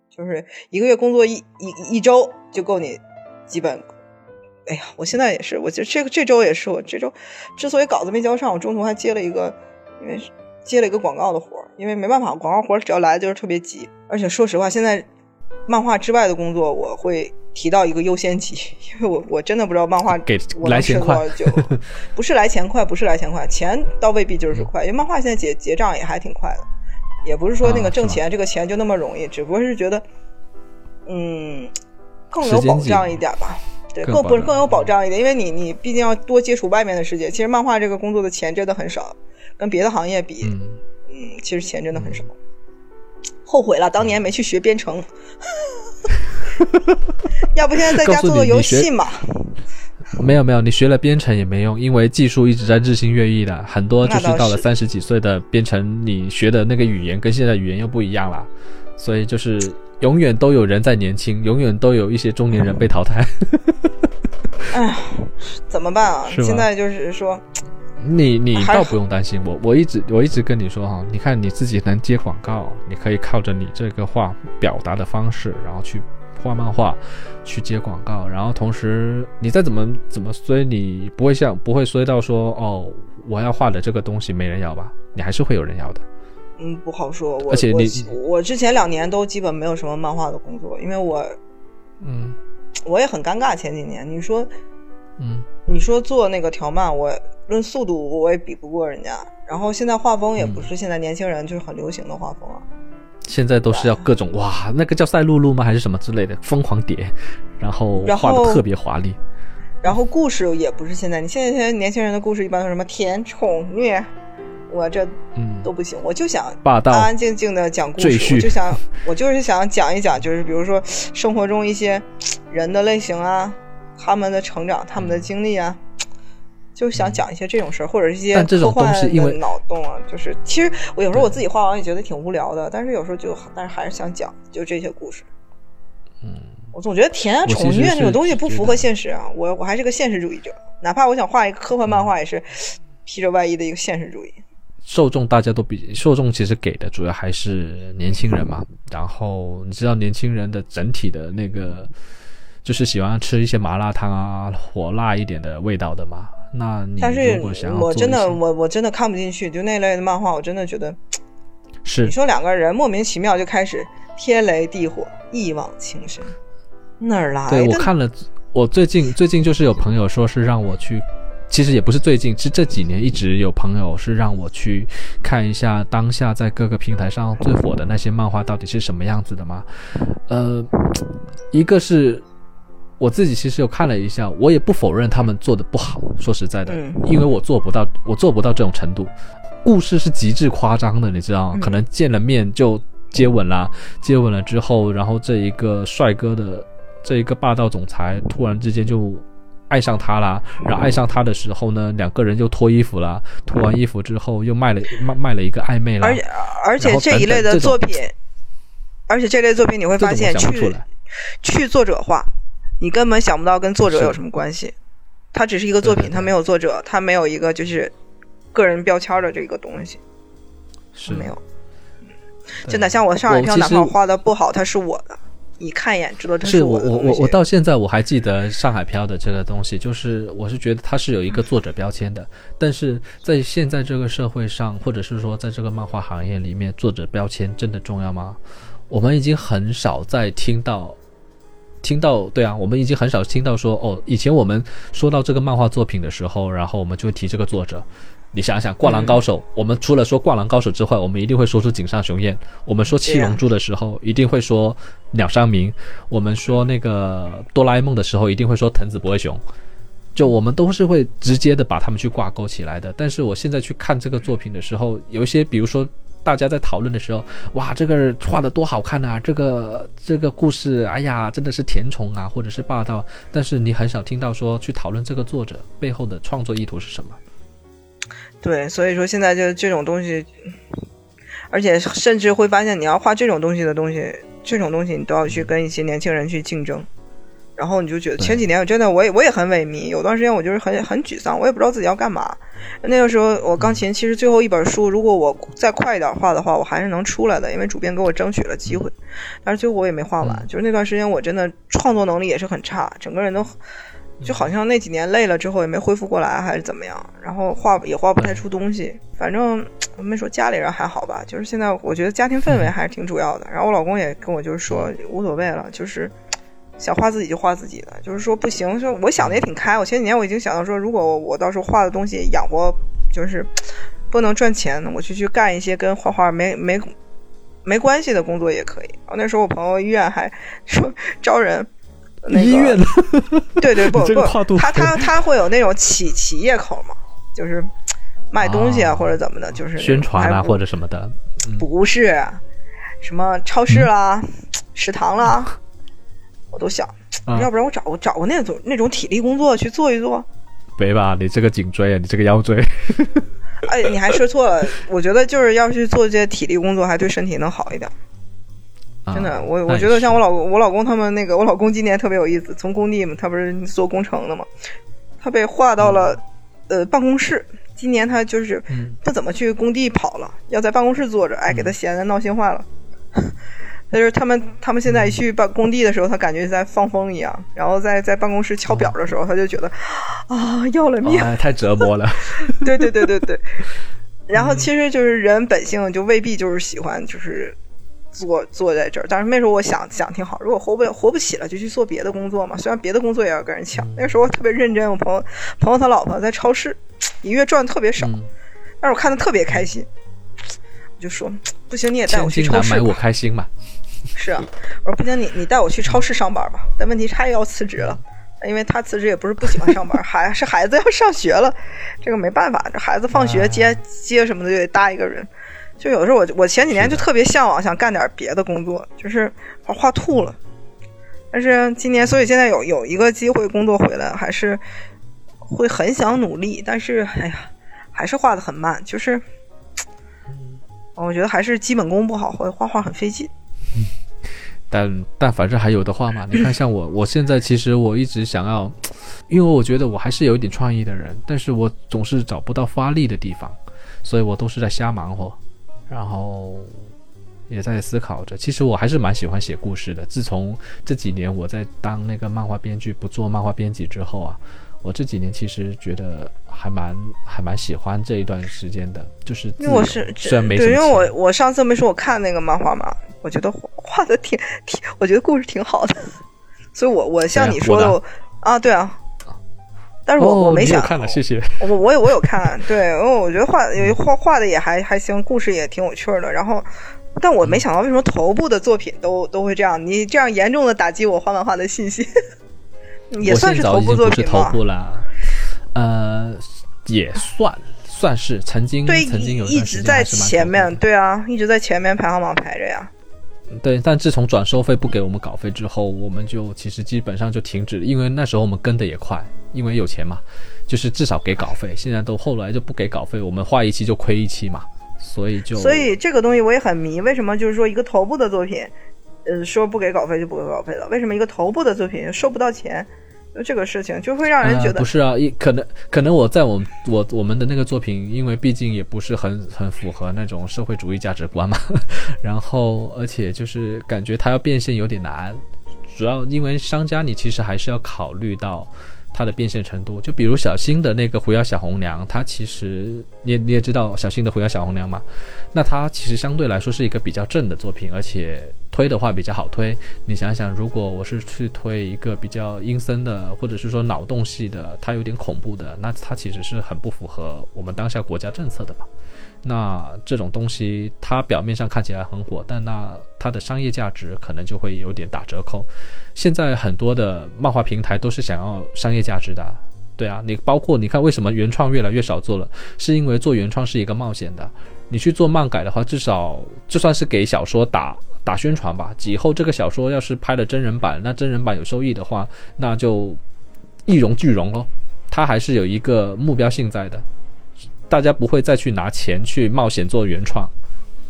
就是一个月工作一一一周就够你基本。哎呀，我现在也是，我就这个这周也是，我这周之所以稿子没交上，我中途还接了一个，因为接了一个广告的活儿，因为没办法，广告活儿只要来就是特别急，而且说实话，现在漫画之外的工作我会提到一个优先级，因为我我真的不知道漫画给来钱快，不是来钱快，不是来钱快，钱倒未必就是快，因为漫画现在结结账也还挺快的，也不是说那个挣钱这个钱就那么容易，只不过是觉得，嗯，更有保障一点吧。对，更不是更有保障一点，因为你你毕竟要多接触外面的世界。其实漫画这个工作的钱真的很少，跟别的行业比，嗯，嗯，其实钱真的很少。后悔了，当年没去学编程，要不现在在家做做游戏嘛。没有没有，你学了编程也没用，因为技术一直在日新月异的，很多就是到了三十几岁的编程，你学的那个语言跟现在语言又不一样了，所以就是永远都有人在年轻，永远都有一些中年人被淘汰。哎，怎么办啊？现在就是说，你你倒不用担心我，我一直我一直跟你说哈，你看你自己能接广告，你可以靠着你这个话表达的方式，然后去画漫画，去接广告，然后同时你再怎么怎么衰，你不会像不会衰到说哦，我要画的这个东西没人要吧？你还是会有人要的。嗯，不好说。我而且你我我之前两年都基本没有什么漫画的工作，因为我嗯我也很尴尬。前几年你说嗯，你说做那个条漫，我论速度我也比不过人家，然后现在画风也嗯不是现在年轻人就是很流行的画风啊。现在都是要各种哇，那个叫赛璐璐吗？还是什么之类的疯狂叠，然后然后画的特别华丽。然后故事也不是现在，你现在现在年轻人的故事一般都是什么甜宠虐，我这嗯，都不行，我就想霸道安安静静的讲故事，我就想我就是想讲一讲，就是比如说生活中一些人的类型啊，他们的成长，他们的经历啊。就想讲一些这种事儿，或者是一些这种科幻东西因为的脑洞啊，就是其实我有时候我自己画完也觉得挺无聊的，但是有时候就但是还是想讲就这些故事。嗯，我总觉得甜啊、我其实宠虐那种东西不符合现实啊，我我还是个现实主义者，哪怕我想画一个科幻漫画，也是披着外衣的一个现实主义。受众大家都比受众其实给的主要还是年轻人嘛，然后你知道年轻人的整体的那个就是喜欢吃一些麻辣烫啊，火辣一点的味道的嘛。那你但是如果想要我真的我我真的看不进去，就那类的漫画，我真的觉得，是你说两个人莫名其妙就开始天雷地火，一往情深，哪儿来的？对我看了，我最近最近就是有朋友说是让我去，其实也不是最近，是这几年一直有朋友是让我去看一下当下在各个平台上最火的那些漫画到底是什么样子的嘛。呃，一个是我自己其实有看了一下，我也不否认他们做的不好，说实在的，嗯因为我做不到，我做不到这种程度。故事是极致夸张的，你知道吗？嗯可能见了面就接吻啦，接吻了之后，然后这一个帅哥的这一个霸道总裁突然之间就爱上他啦，然后爱上他的时候呢，两个人就脱衣服啦，脱完衣服之后又卖了卖卖了一个暧昧啦，而且而且这一类的作品，而且这类作品你会发现去。去作者化，你根本想不到跟作者有什么关系。它只是一个作品，它没有作者，它没有一个就是个人标签的这个东西，是。没有。对。真的，像我上海我其实票哪怕我画的不好，它是我的，一看一眼知道这是我我我我到现在我还记得上海漂的这个东西，就是我是觉得它是有一个作者标签的，但是在现在这个社会上，或者是说在这个漫画行业里面，作者标签真的重要吗？我们已经很少再听到。听到对啊，我们已经很少听到说哦，以前我们说到这个漫画作品的时候，然后我们就会提这个作者。你想想，《灌篮高手》我们除了说《灌篮高手》之外，我们一定会说出井上雄彦。我们说《七龙珠》的时候，一定会说鸟山明。我们说那个哆啦 A 梦的时候，一定会说藤子不二雄。就我们都是会直接的把他们去挂钩起来的。但是我现在去看这个作品的时候，有一些比如说大家在讨论的时候，哇，这个画的多好看啊！这个这个故事，哎呀，真的是甜宠啊，或者是霸道。但是你很少听到说去讨论这个作者背后的创作意图是什么。对，所以说现在就这种东西，而且甚至会发现，你要画这种东西的东西，这种东西你都要去跟一些年轻人去竞争，然后你就觉得前几年我真的我也我也很萎靡，有段时间我就是很很沮丧，我也不知道自己要干嘛。那个时候我钢琴其实最后一本书，如果我再快一点画的话，我还是能出来的，因为主编给我争取了机会，但是最后我也没画完，就是那段时间我真的创作能力也是很差，整个人都。就好像那几年累了之后也没恢复过来，还是怎么样，然后画也画不太出东西。反正我没说家里人还好吧，就是现在我觉得家庭氛围还是挺主要的。然后我老公也跟我就是说无所谓了，就是想画自己就画自己的，就是说不行，说我想的也挺开。我前几年我已经想到说，如果我到时候画的东西养活就是不能赚钱，我就去干一些跟画画没没没关系的工作也可以。然后那时候我朋友医院还说招人。那个医院，对对不不，他他他会有那种企企业口嘛，就是卖东西啊啊或者怎么的，就是宣传啊或者什么的，嗯。不是什么超市啦、食堂啦，我都想，啊。要不然我找个找个那种那种体力工作去做一做。别吧，你这个颈椎啊，你这个腰椎，哎，你还说错了，我觉得就是要去做这些体力工作，还对身体能好一点。真的，啊我我觉得像我老公，我老公他们那个，我老公今年特别有意思，从工地嘛，他不是做工程的嘛，他被划到了、呃办公室。今年他就是嗯不怎么去工地跑了，要在办公室坐着，哎，给他闲的闹心坏了。他 就是他们他们现在一去办工地的时候，他感觉在放风一样，然后在在办公室敲表的时候，他就觉得啊要了命，哦哎太折磨了，对对对对对。然后其实就是人本性就未必就是喜欢就是坐坐在这儿，但是那时候我想想挺好，如果活不活不起了就去做别的工作嘛，虽然别的工作也要跟人抢。那个时候我特别认真，我朋友朋友他老婆在超市一月赚的特别少，嗯，但是我看他特别开心，我就说不行你也带我去超市买我。开心嘛，是啊，我说不行你你带我去超市上班吧，但问题是他也要辞职了。因为他辞职也不是不喜欢上班，还是孩子要上学了，这个没办法，这孩子放学接接什么的就得搭一个人。就有的时候我我前几年就特别向往想干点别的工作，就是画画吐了。但是今年，所以现在有有一个机会工作回来，还是会很想努力，但是哎呀，还是画的很慢，就是我觉得还是基本功不好，会画画很费劲。但但反正还有的画嘛，你看像我，我现在其实我一直想要，因为我觉得我还是有一点创意的人，但是我总是找不到发力的地方，所以我都是在瞎忙活，然后也在思考着。其实我还是蛮喜欢写故事的。自从这几年我在当那个漫画编剧，不做漫画编辑之后啊，我这几年其实觉得还蛮还蛮喜欢这一段时间的，就是因为我是虽然没对，因为我我上次没说我看那个漫画嘛，我觉得画画的挺挺，我觉得故事挺好的，所以我我像你说的。我啊，对啊，但是我、哦我没想看了，谢谢。我我有我有看，对，因为我觉得画有画画的也还还行，故事也挺有趣儿的。然后，但我没想到为什么头部的作品都都会这样，你这样严重的打击我画漫画的信心，也算现在早已头部作品头。部也算算是曾经对，曾经有一一直在前面，对啊，一直在前面排行榜排着呀。对，但自从转收费不给我们稿费之后，我们就其实基本上就停止了，因为那时候我们跟的也快，因为有钱嘛，就是至少给稿费。现在都后来就不给稿费，我们画一期就亏一期嘛，所以就所以这个东西我也很迷，为什么就是说一个头部的作品，呃，说不给稿费就不给稿费了？为什么一个头部的作品收不到钱？就这个事情就会让人觉得呃不是啊，一可能可能我在我们我我们的那个作品，因为毕竟也不是很很符合那种社会主义价值观嘛，然后而且就是感觉它要变现有点难，主要因为商家你其实还是要考虑到它的变现程度，就比如小新的那个狐妖小红娘，它其实你你也知道小新的狐妖小红娘嘛，那它其实相对来说是一个比较正的作品，而且推的话比较好推。你想想，如果我是去推一个比较阴森的，或者是说脑洞系的，它有点恐怖的，那它其实是很不符合我们当下国家政策的嘛。那这种东西，它表面上看起来很火，但那它的商业价值可能就会有点打折扣。现在很多的漫画平台都是想要商业价值的，对啊，你包括你看为什么原创越来越少做了，是因为做原创是一个冒险的。你去做漫改的话，至少就算是给小说打打宣传吧。以后这个小说要是拍了真人版，那真人版有收益的话，那就一荣俱荣咯。它还是有一个目标性在的，大家不会再去拿钱去冒险做原创。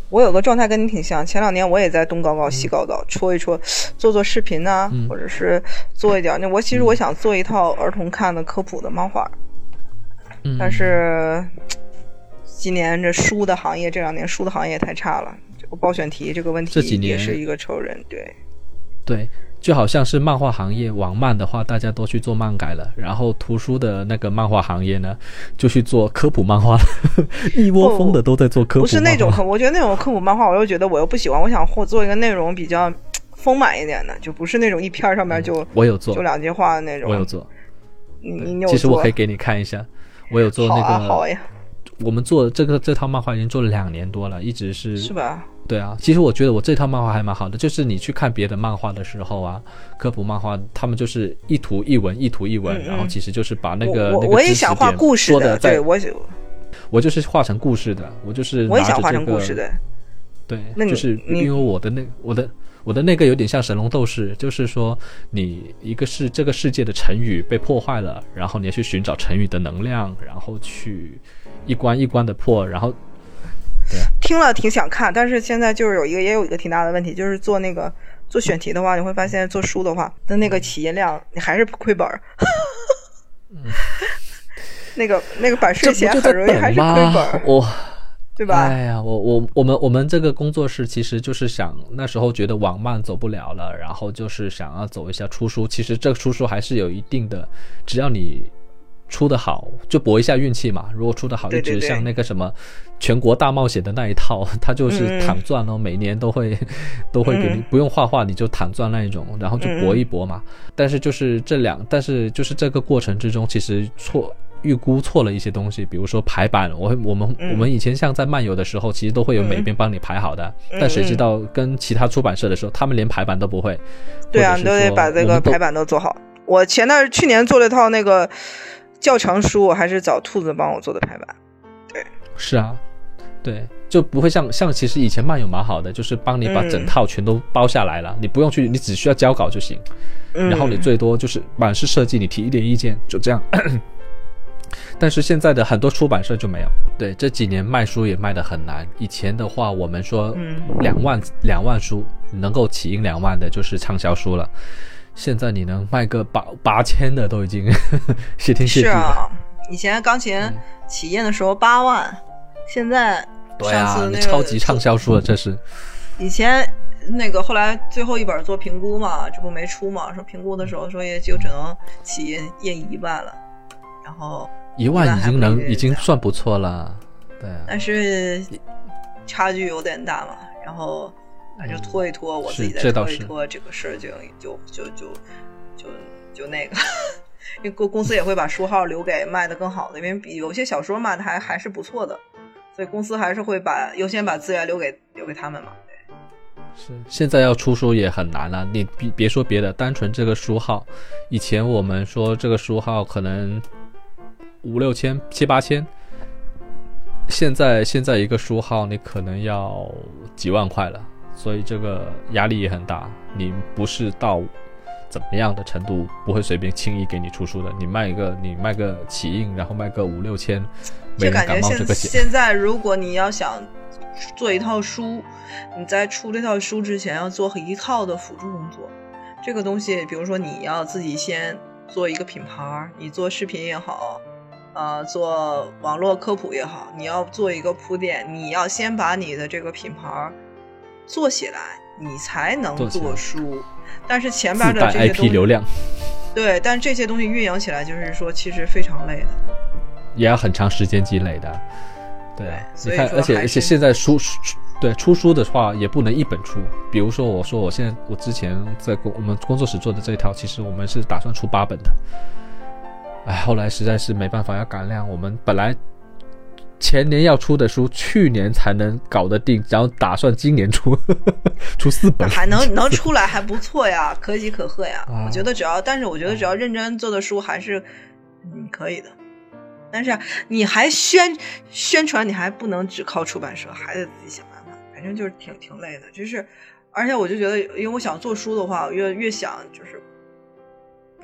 我有个状态跟你挺像，前两年我也在东搞搞西搞搞，戳一戳，做做视频呐、嗯或者是做一点。那我其实我想做一套儿童看的科普的漫画，嗯，但是今年这书的行业这两年书的行业太差了，这个报选题这个问题也是一个仇人。对，对，就好像是漫画行业网漫的话，大家都去做漫改了，然后图书的那个漫画行业呢，就去做科普漫画了，一窝蜂的都在做科普漫画。不是那种科，我觉得那种科普漫画，我又觉得我又不喜欢，我想或做一个内容比较丰满一点的，就不是那种一篇上面就、我有做就，两句话的那种。我有做。你你有其实我可以给你看一下，我有做那好个，啊好呀，我们做这个这套漫画已经做了两年多了，一直是是吧？对啊，其实我觉得我这套漫画还蛮好的，就是你去看别的漫画的时候啊，科普漫画他们就是一图一文，一图一文，嗯嗯然后其实就是把那个我那个知识我也想画故事说的，对我我就是画成故事的，我就是我也想画拿着这个成故事的。对，那就是因为我的那我的我的那个有点像神龙斗士，就是说你一个是这个世界的成语被破坏了，然后你要去寻找成语的能量，然后去一关一关的破，然后听了挺想看，但是现在就是有一个也有一个挺大的问题，就是做那个做选题的话，你会发现做书的话，那那个起印量你还是亏本儿。那个那个版税钱很容易还是亏本儿，？我。对吧？哎呀，我我我们我们这个工作室其实就是想那时候觉得网漫走不了了，然后就是想要走一下出书。其实这个出书还是有一定的，只要你出的好，就搏一下运气嘛。如果出的好，一直像那个什么全国大冒险的那一套，它就是躺赚哦，每年都会 都会给你嗯不用画画你就躺赚那一种，然后就搏一搏嘛。但是就是这两，但是就是这个过程之中，其实错。预估错了一些东西，比如说排版，我会我们、嗯我们以前像在漫游的时候，其实都会有美编帮你排好的，嗯但谁知道跟其他出版社的时候，他们连排版都不会。对啊，都得把这个排版都做好。我前段去年做了一套那个较长书，我还是找兔子帮我做的排版。对是啊，对，就不会像像其实以前漫游蛮好的，就是帮你把整套全都包下来了，你不用去，你只需要交稿就行，嗯，然后你最多就是版式设计，你提一点意见，就这样。但是现在的很多出版社就没有，对这几年卖书也卖得很难。以前的话，我们说嗯两万两万书能够起印两万的，就是畅销书了。现在你能卖个八八千的都已经 谢天谢地了。是啊，以前钢琴嗯起印的时候八万，现在对啊，那个你超级畅销书了，这是。以前那个后来最后一本做评估嘛，这不没出嘛？说评估的时候说也就只能起印印一万了，然后一万已经能已经算不错了，对啊，但是差距有点大嘛，然后那就拖一拖，我自己是再这拖一拖，这个事儿就就就就就就那个，因为公公司也会把书号留给卖的更好的，因为比有些小说卖的还还是不错的，所以公司还是会把优先把资源留给留给他们嘛。是现在要出书也很难了。你别别说别的，单纯这个书号，以前我们说这个书号可能五六千、七八千，现在现在一个书号你可能要几万块了，所以这个压力也很大。你不是到怎么样的程度，不会随便轻易给你出书的。你卖一个，你卖个起印，然后卖个五六千，没人敢冒这个险。现在如果你要想做一套书，你在出这套书之前要做一套的辅助工作。这个东西，比如说你要自己先做一个品牌儿，你做视频也好，呃，做网络科普也好，你要做一个铺垫，你要先把你的这个品牌儿做起来，你才能做书。但是前边的这些东 IP 流量对，但这些东西运营起来，就是说其实非常累的。也要很长时间积累的。对啊，所以你看，而且而且现在书书对出书的话也不能一本出。比如说，我说我现在我之前在工我们工作室做的这一套，其实我们是打算出八本的。哎，后来实在是没办法要赶量，我们本来前年要出的书，去年才能搞得定，然后打算今年出 出四本，还能能出来还不错呀，可喜可贺呀。啊我觉得只要，但是我觉得只要认真做的书还是嗯可以的。但是你还宣宣传，你还不能只靠出版社，还得自己想办法。反正就是挺挺累的，就是而且我就觉得，因为我想做书的话，我越越想就是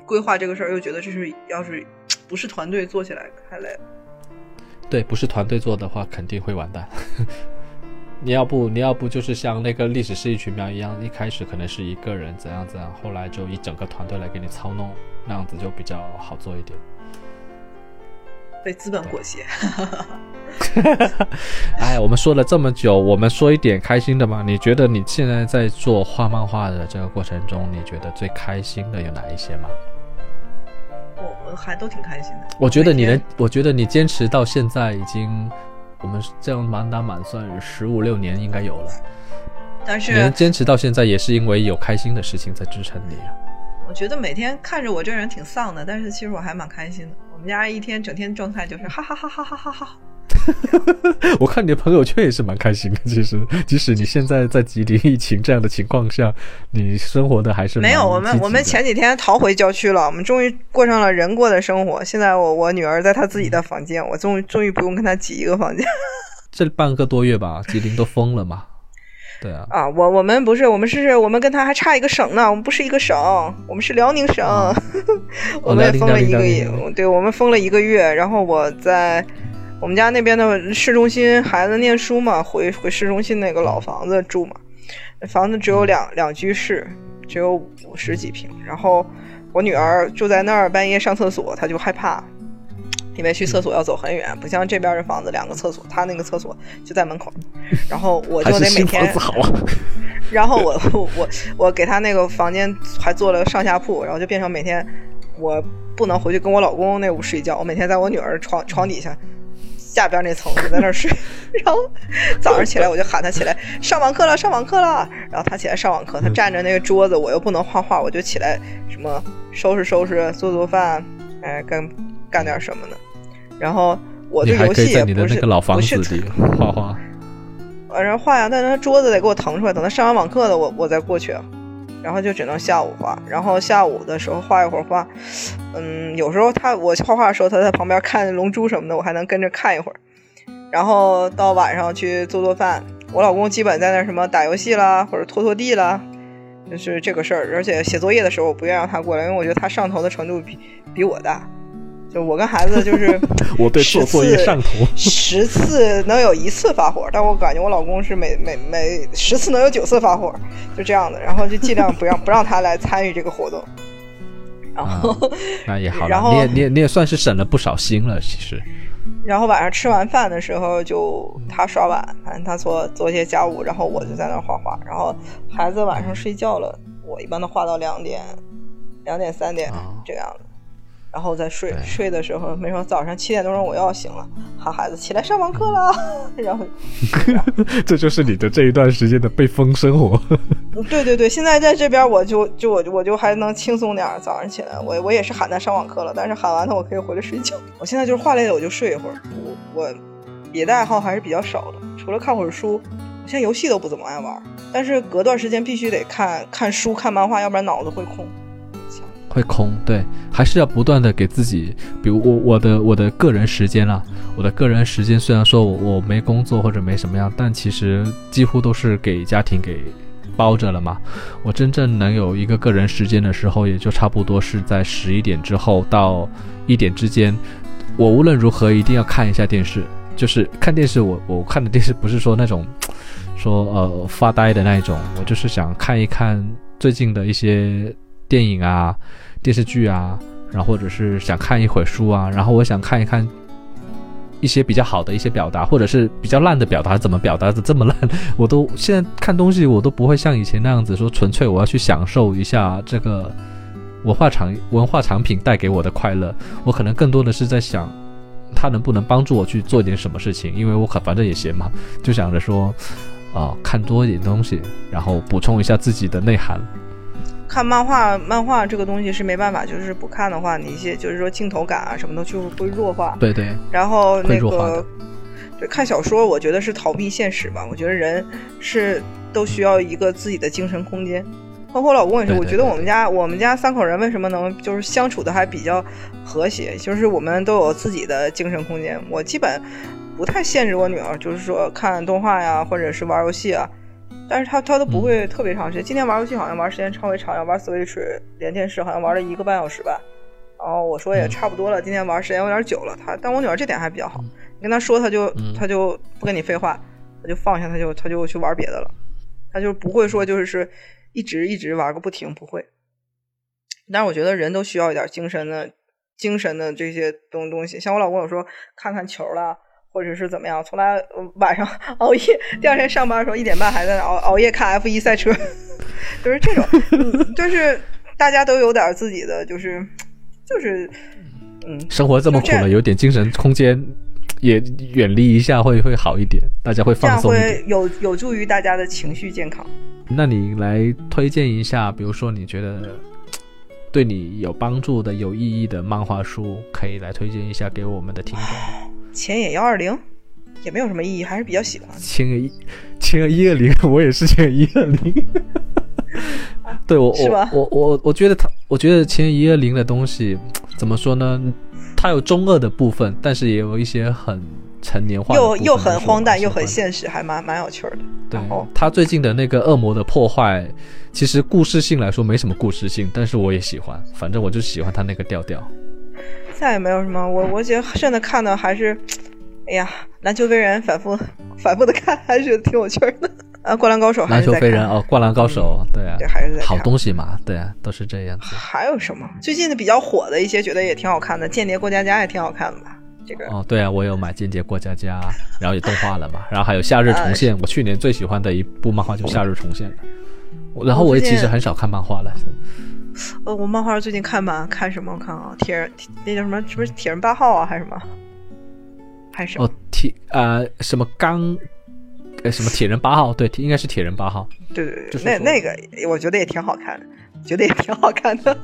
规划这个事儿，又觉得这是要是不是团队做起来太累了。对，不是团队做的话，肯定会完蛋。你要不，你要不就是像那个历史是一群喵一样，一开始可能是一个人怎样怎样，后来就一整个团队来给你操弄，那样子就比较好做一点。被资本裹挟，哎，我们说了这么久，我们说一点开心的嘛。你觉得你现在在做画漫画的这个过程中，你觉得最开心的有哪一些吗？我我还都挺开心的。我觉得你能，我觉得你坚持到现在已经，我们这样满打满算十五六年应该有了。但你能坚持到现在，也是因为有开心的事情在支撑你啊。我觉得每天看着我这人挺丧的，但是其实我还蛮开心的。我们家一天整天状态就是哈哈哈哈哈哈哈，我看你的朋友圈也是蛮开心的。其实，即使你现在在吉林疫情这样的情况下，你生活的还是没有。我们我们前几天逃回郊区了，我们终于过上了人过的生活。现在我我女儿在她自己的房间，我终于终于不用跟她挤一个房间。这半个多月吧，吉林都封了嘛。对啊，啊，我我们不是，我们是我们跟他还差一个省呢，我们不是一个省，我们是辽宁省，我们也封了一个月，对，我们封了一个月，然后我在我们家那边的市中心，孩子念书嘛，回回市中心那个老房子住嘛，房子只有两两居室，只有五十几平，然后我女儿住在那儿，半夜上厕所，她就害怕。因为去厕所要走很远，不像这边的房子两个厕所，她那个厕所就在门口，然后我就得每天，然后我我我给她那个房间还做了上下铺，然后就变成每天我不能回去跟我老公那屋睡觉，我每天在我女儿床床底下下边那层就在那睡，然后早上起来我就喊他起来上网课了上网课了，然后他起来上网课，他占着那个桌子，我又不能画画，我就起来什么收拾收拾做做饭，哎干。干点什么呢？然后我对游戏也不是不是画画，晚上画呀，但是他桌子得给我腾出来，等他上完网课了，我我再过去，然后就只能下午画。然后下午的时候画一会儿画，嗯，有时候他我画画的时候，他在旁边看《龙珠》什么的，我还能跟着看一会儿。然后到晚上去做做饭，我老公基本在那什么打游戏啦，或者拖拖地啦，就是这个事儿。而且写作业的时候，我不愿让他过来，因为我觉得他上头的程度比比我大。就我跟孩子就是 我对做作业上头，十次能有一次发火，但我感觉我老公是每每每十次能有九次发火，就这样的，然后就尽量不让不让他来参与这个活动。然后那也好，然后你也你也你也算是省了不少心了，其实。然后晚上吃完饭的时候，就他刷碗，反正他做做一些家务，然后我就在那画画。然后孩子晚上睡觉了，我一般都画到两点，两点三点这样的。然后再睡，睡的时候，没说早上七点多钟我又要醒了，喊孩子起来上网课了。然后，这就是你的这一段时间的被封生活。对对对，现在在这边我就就我我就还能轻松点，早上起来我我也是喊他上网课了，但是喊完他我可以回来睡觉。我现在就是画累了我就睡一会儿，我我别的爱好还是比较少的，除了看会儿书，我现在游戏都不怎么爱玩，但是隔段时间必须得看看书看漫画，要不然脑子会空。会空，对，还是要不断的给自己，比如我我的我的个人时间啊，我的个人时间虽然说我我没工作或者没什么样，但其实几乎都是给家庭给包着了嘛。我真正能有一个个人时间的时候，也就差不多是在十一点之后到一点之间。我无论如何一定要看一下电视，就是看电视。我我看的电视不是说那种说呃发呆的那一种，我就是想看一看最近的一些电影啊。电视剧啊，然后或者是想看一会儿书啊，然后我想看一看一些比较好的一些表达，或者是比较烂的表达怎么表达的这么烂，我都现在看东西我都不会像以前那样子说纯粹我要去享受一下这个文化产文化产品带给我的快乐，我可能更多的是在想它能不能帮助我去做点什么事情，因为我可反正也闲嘛，就想着说啊看多一点东西，然后补充一下自己的内涵。看漫画，漫画这个东西是没办法，就是不看的话，你一些就是说镜头感啊什么的就会弱化。对对。然后那个，对看小说，我觉得是逃避现实吧。我觉得人是都需要一个自己的精神空间。包括我老公也是，我觉得我们家我们家三口人为什么能就是相处的还比较和谐，就是我们都有自己的精神空间。我基本不太限制我女儿，就是说看动画呀，或者是玩游戏啊。但是他他都不会特别长时间。今天玩游戏好像玩时间稍微长，要玩 Switch 连电视好像玩了一个半小时吧。然后我说也差不多了，今天玩时间有点久了。他但我女儿这点还比较好，你跟她说她就她就不跟你废话，她就放下她就她就去玩别的了。他就不会说就是一直一直玩个不停，不会。但是我觉得人都需要一点精神的精神的这些东东西。像我老公有时候看看球了。或者是怎么样？从来晚上 熬夜，第二天上班的时候一点半还在熬熬夜看 F 一赛车，就是这种，就是大家都有点自己的，就是就是嗯，生活这么苦了，有点精神空间也远离一下会会好一点，大家会放松一点，会有有助于大家的情绪健康。那你来推荐一下，比如说你觉得对你有帮助的、有意义的漫画书，可以来推荐一下给我们的听众。前野幺二零，也没有什么意义，还是比较喜欢。千野一，千野一二零，我也是千野一二零。对我我我我我觉得他，我觉得千一二零的东西怎么说呢？它有中二的部分，但是也有一些很成年化的，又又很荒诞，又很现实，还蛮蛮有趣儿的。对他最近的那个恶魔的破坏，其实故事性来说没什么故事性，但是我也喜欢，反正我就喜欢他那个调调。再也没有什么，我我觉得现在看的还是，哎呀，篮球飞人反复反复的看，还是挺有趣儿的。啊，灌篮高手还篮球飞人哦，灌篮高手，对啊对，，还是在好东西嘛，对啊，都是这样子。还有什么？最近的比较火的一些，觉得也挺好看的，《间谍过家家》也挺好看的吧？这个哦，对啊，我有买《间谍过家家》，然后也动画了嘛，然后还有《夏日重现》，我去年最喜欢的一部漫画就《夏日重现》了。然后我也其实很少看漫画了，呃，我漫画最近看吧，看什么？我看啊，铁人那叫什么？是不是铁人八号啊？还是什么？还是什么？哦，铁呃什么钢呃什么铁人八号，对，应该是铁人八号。对对对，就是那那个我觉得也挺好看的，觉得也挺好看的。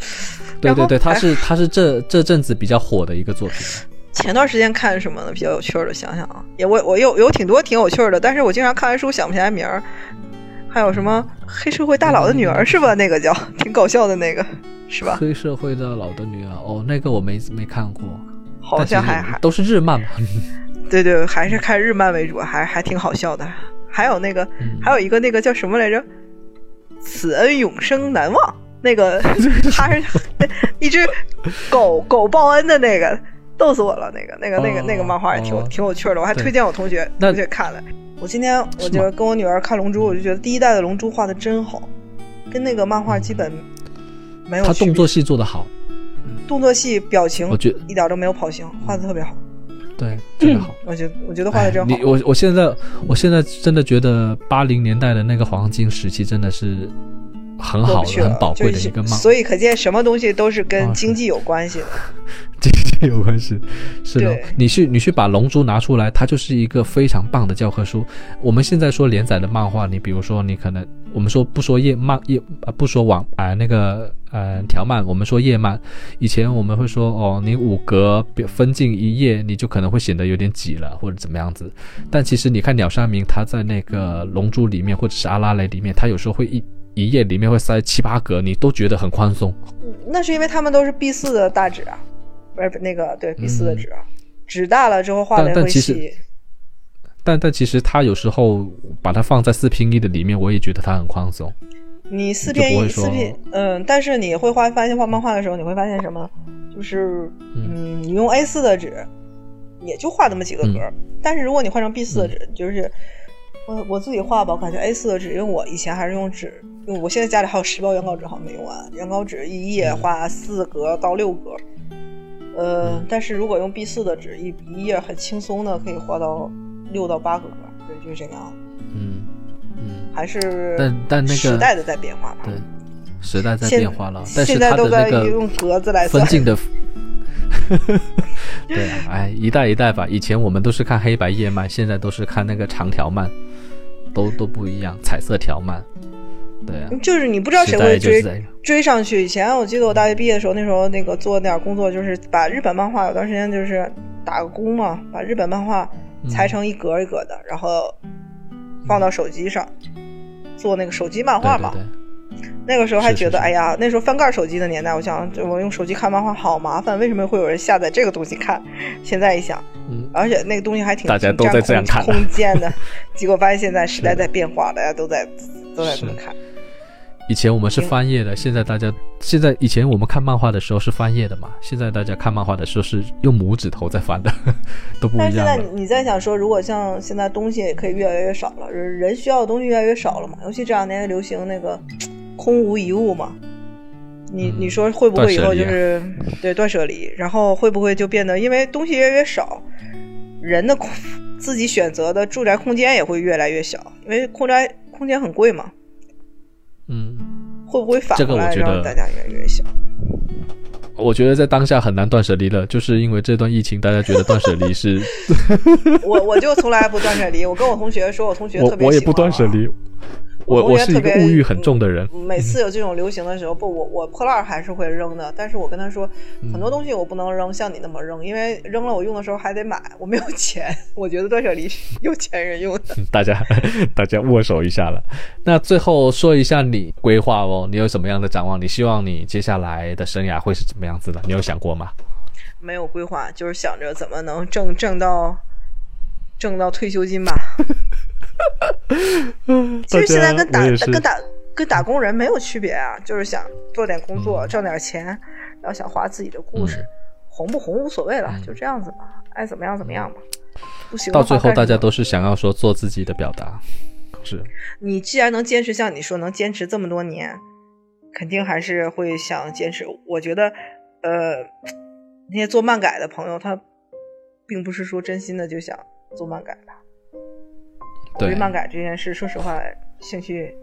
对对对，他是他是这这阵子比较火的一个作品。前段时间看什么呢？比较有趣的，想想啊，也我我有有挺多挺有趣的，但是我经常看完书想不起来名儿。还有什么黑社会大佬的女儿是吧？那个叫挺搞笑的那个是吧？黑社会大佬的女儿，哦，那个我没没看过，好像还还都是日漫吧。对对，还是看日漫为主，还还挺好笑的。还有那个，嗯还有一个那个叫什么来着？此恩永生难忘。那个 他是 一只狗狗报恩的那个，逗死我了。那个那个那个、哦那个漫画也挺哦挺有趣的，我还推荐我同学那同学看了。我今天我就跟我女儿看《龙珠》，我就觉得第一代的《龙珠》画的真好，跟那个漫画基本没有他动作戏做的好，动作戏、表情我觉得一点都没有跑型，画的特别好。对，真的好。我觉得我觉得画的真好。哎你我我现在我现在真的觉得八零年代的那个黄金时期真的是很好的、很宝贵的一个梦，所以可见什么东西都是跟哦经济有 关系的。经济有关系。是的，你去你去把《龙珠》拿出来，它就是一个非常棒的教科书。我们现在说连载的漫画，你比如说你可能我们说不说页漫页呃不说网啊、那个呃条漫，我们说页漫。以前我们会说哦，你五格分进一页，你就可能会显得有点挤了或者怎么样子。但其实你看鸟山明他在那个《龙珠》里面或者是阿拉蕾里面，他有时候会一一页里面会塞七八格，你都觉得很宽松。那是因为他们都是 B 四的大纸啊，不是那个对 B 四的纸啊，纸大了之后画的会但但其实细。但但其实它有时候把它放在四拼一的里面，我也觉得它很宽松。你四拼一四拼，嗯，但是你会画发现画漫画的时候，你会发现什么？就是嗯，你用 A 四的纸，也就画那么几个格儿。但是如果你换成 B 四的纸，就是我我自己画吧，我感觉 A 四的纸，因为我以前还是用纸，因为我现在家里还有十包原稿纸，好像没用完。原稿纸一页画四格到六格，呃，但是如果用 B 四的纸，一一页很轻松的可以画到六到八个格，对，就是这个样子。嗯嗯，还是但但那个时代的在变化吧。对，时代在现变化了，但是现在它的都在那个用格子来算分镜的，对啊，哎，一代一代吧。以前我们都是看黑白页漫，现在都是看那个长条漫，都都不一样，彩色条漫。对啊，就是你不知道谁会追追上去。以前我记得我大学毕业的时候，那时候那个做那点工作，就是把日本漫画有段时间就是打个工嘛，把日本漫画嗯裁成一格一格的，然后放到手机上做那个手机漫画嘛。对对对那个时候还觉得，是是是哎呀，那时候翻盖手机的年代，我想我用手机看漫画好麻烦，为什么会有人下载这个东西看？现在一想，嗯，而且那个东西还挺大家都在这样看空间的。结果发现现在时代在变化，大家都在都在这么看。以前我们是翻页的，现在大家现在以前我们看漫画的时候是翻页的嘛，现在大家看漫画的时候是用拇指头在翻的，都不一样但是现在。你在想说，如果像现在东西也可以越来越少了，人人需要的东西越来越少了嘛？尤其这两年流行那个空无一物嘛。你嗯。你说会不会以后就是对断舍离，然后会不会就变得因为东西越来越少，人的空自己选择的住宅空间也会越来越小，因为空宅空间很贵嘛，嗯，会不会反过来让大家越来越小？我觉得在当下很难断舍离了，就是因为这段疫情，大家觉得断舍离是。我我就从来不断舍离，我跟我同学说，我同学特别我我也不断舍离，我我是一个物欲很重的人，每次有这种流行的时候，不，我我破烂还是会扔的，但是我跟他说，嗯很多东西我不能扔，像你那么扔，因为扔了我用的时候还得买，我没有钱。我觉得断舍离是 有钱人用的。大家 大家握手一下了。那最后说一下你规划哦，你有什么样的展望？你希望你接下来的生涯会是怎么样子的？你有想过吗？没有规划，就是想着怎么能挣挣到挣到退休金吧。其实现在跟打跟打跟打工人没有区别啊，就是想做点工作，嗯挣点钱，然后想画自己的故事，嗯红不红无所谓了，嗯就这样子吧，爱怎么样怎么样吧。不行到最后大家都是想要说做自己的表达，是你既然能坚持，像你说能坚持这么多年，肯定还是会想坚持。我觉得，呃，那些做漫改的朋友，他并不是说真心的就想做漫改的。对。漫改这件事，说实话，兴趣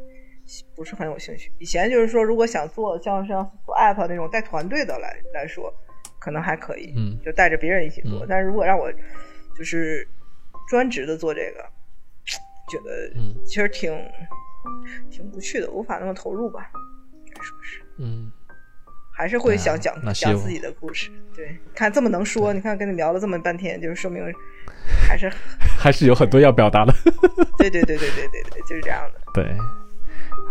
不是很有兴趣。以前就是说，如果想做像像做 app 那种带团队的来来说，可能还可以，嗯就带着别人一起做。但是如果让我就是专职的做这个，觉得其实挺、挺无趣的，无法那么投入吧，说是。嗯，还是会想讲、讲自己的故事，对，看这么能说，你看跟你聊了这么半天，就是说明还是 还是有很多要表达的。对对对对对对对，就是这样的。对，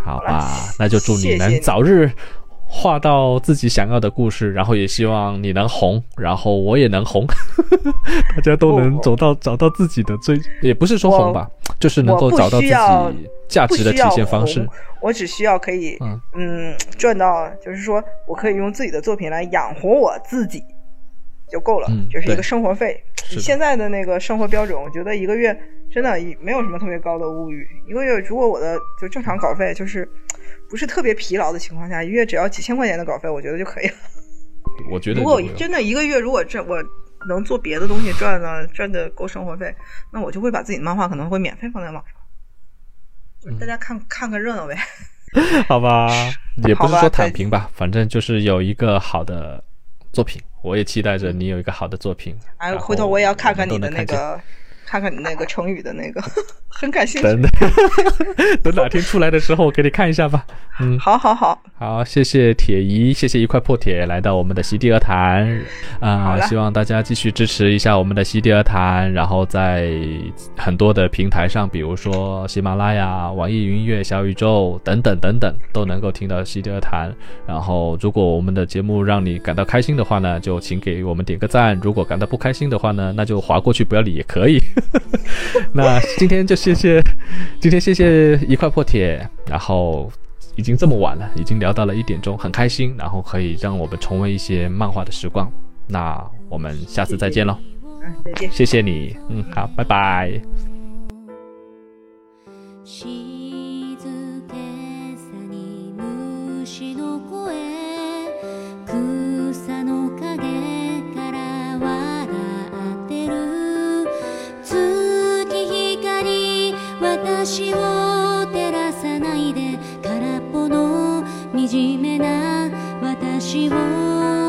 好吧了，那就祝你能早日画到自己想要的故事，然后也希望你能红，然后我也能红，大家都能走到找到自己的最，也不是说红吧，就是能够找到自己价值的体现方式。我只需要可以嗯嗯赚到，就是说我可以用自己的作品来养活我自己就够了，嗯这是一个生活费。是的以现在的那个生活标准，我觉得一个月真的没有什么特别高的物欲。一个月如果我的就正常稿费就是不是特别疲劳的情况下，一月只要几千块钱的稿费，我觉得就可以了。我觉得如果真的一个月如果这我能做别的东西赚了赚的够生活费，那我就会把自己的漫画可能会免费放在网上，大家看、看个热闹呗。好吧，也不是说躺再平吧，反正就是有一个好的作品，我也期待着你有一个好的作品。哎，回头我也要看看你的那个，看看你那个成语的那个，很感兴趣。等等，等哪天出来的时候，我给你看一下吧。嗯，好好好，好，谢谢铁姨，谢谢一块破铁来到我们的席地而谈啊、希望大家继续支持一下我们的席地而谈，然后在很多的平台上，比如说喜马拉雅、网易云音乐、小宇宙等等等等，都能够听到席地而谈。然后，如果我们的节目让你感到开心的话呢，就请给我们点个赞；如果感到不开心的话呢，那就划过去不要理也可以。那今天就谢谢，今天谢谢一块破铁，然后已经这么晚了，已经聊到了一点钟，很开心，然后可以让我们重温一些漫画的时光。那我们下次再见喽，嗯，再见。谢谢你，嗯，好，拜拜。私を照らさないで空っぽの惨めな私を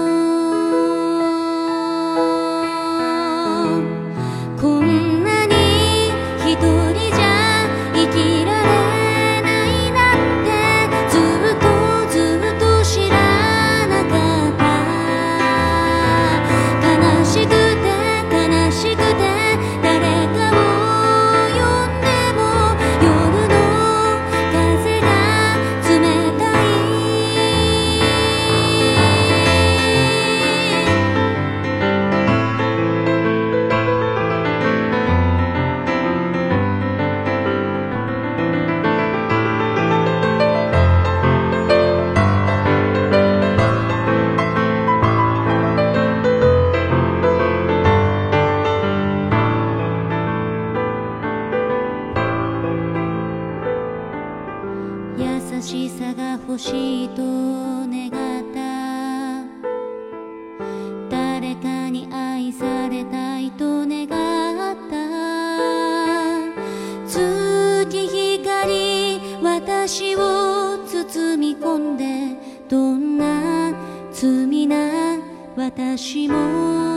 私も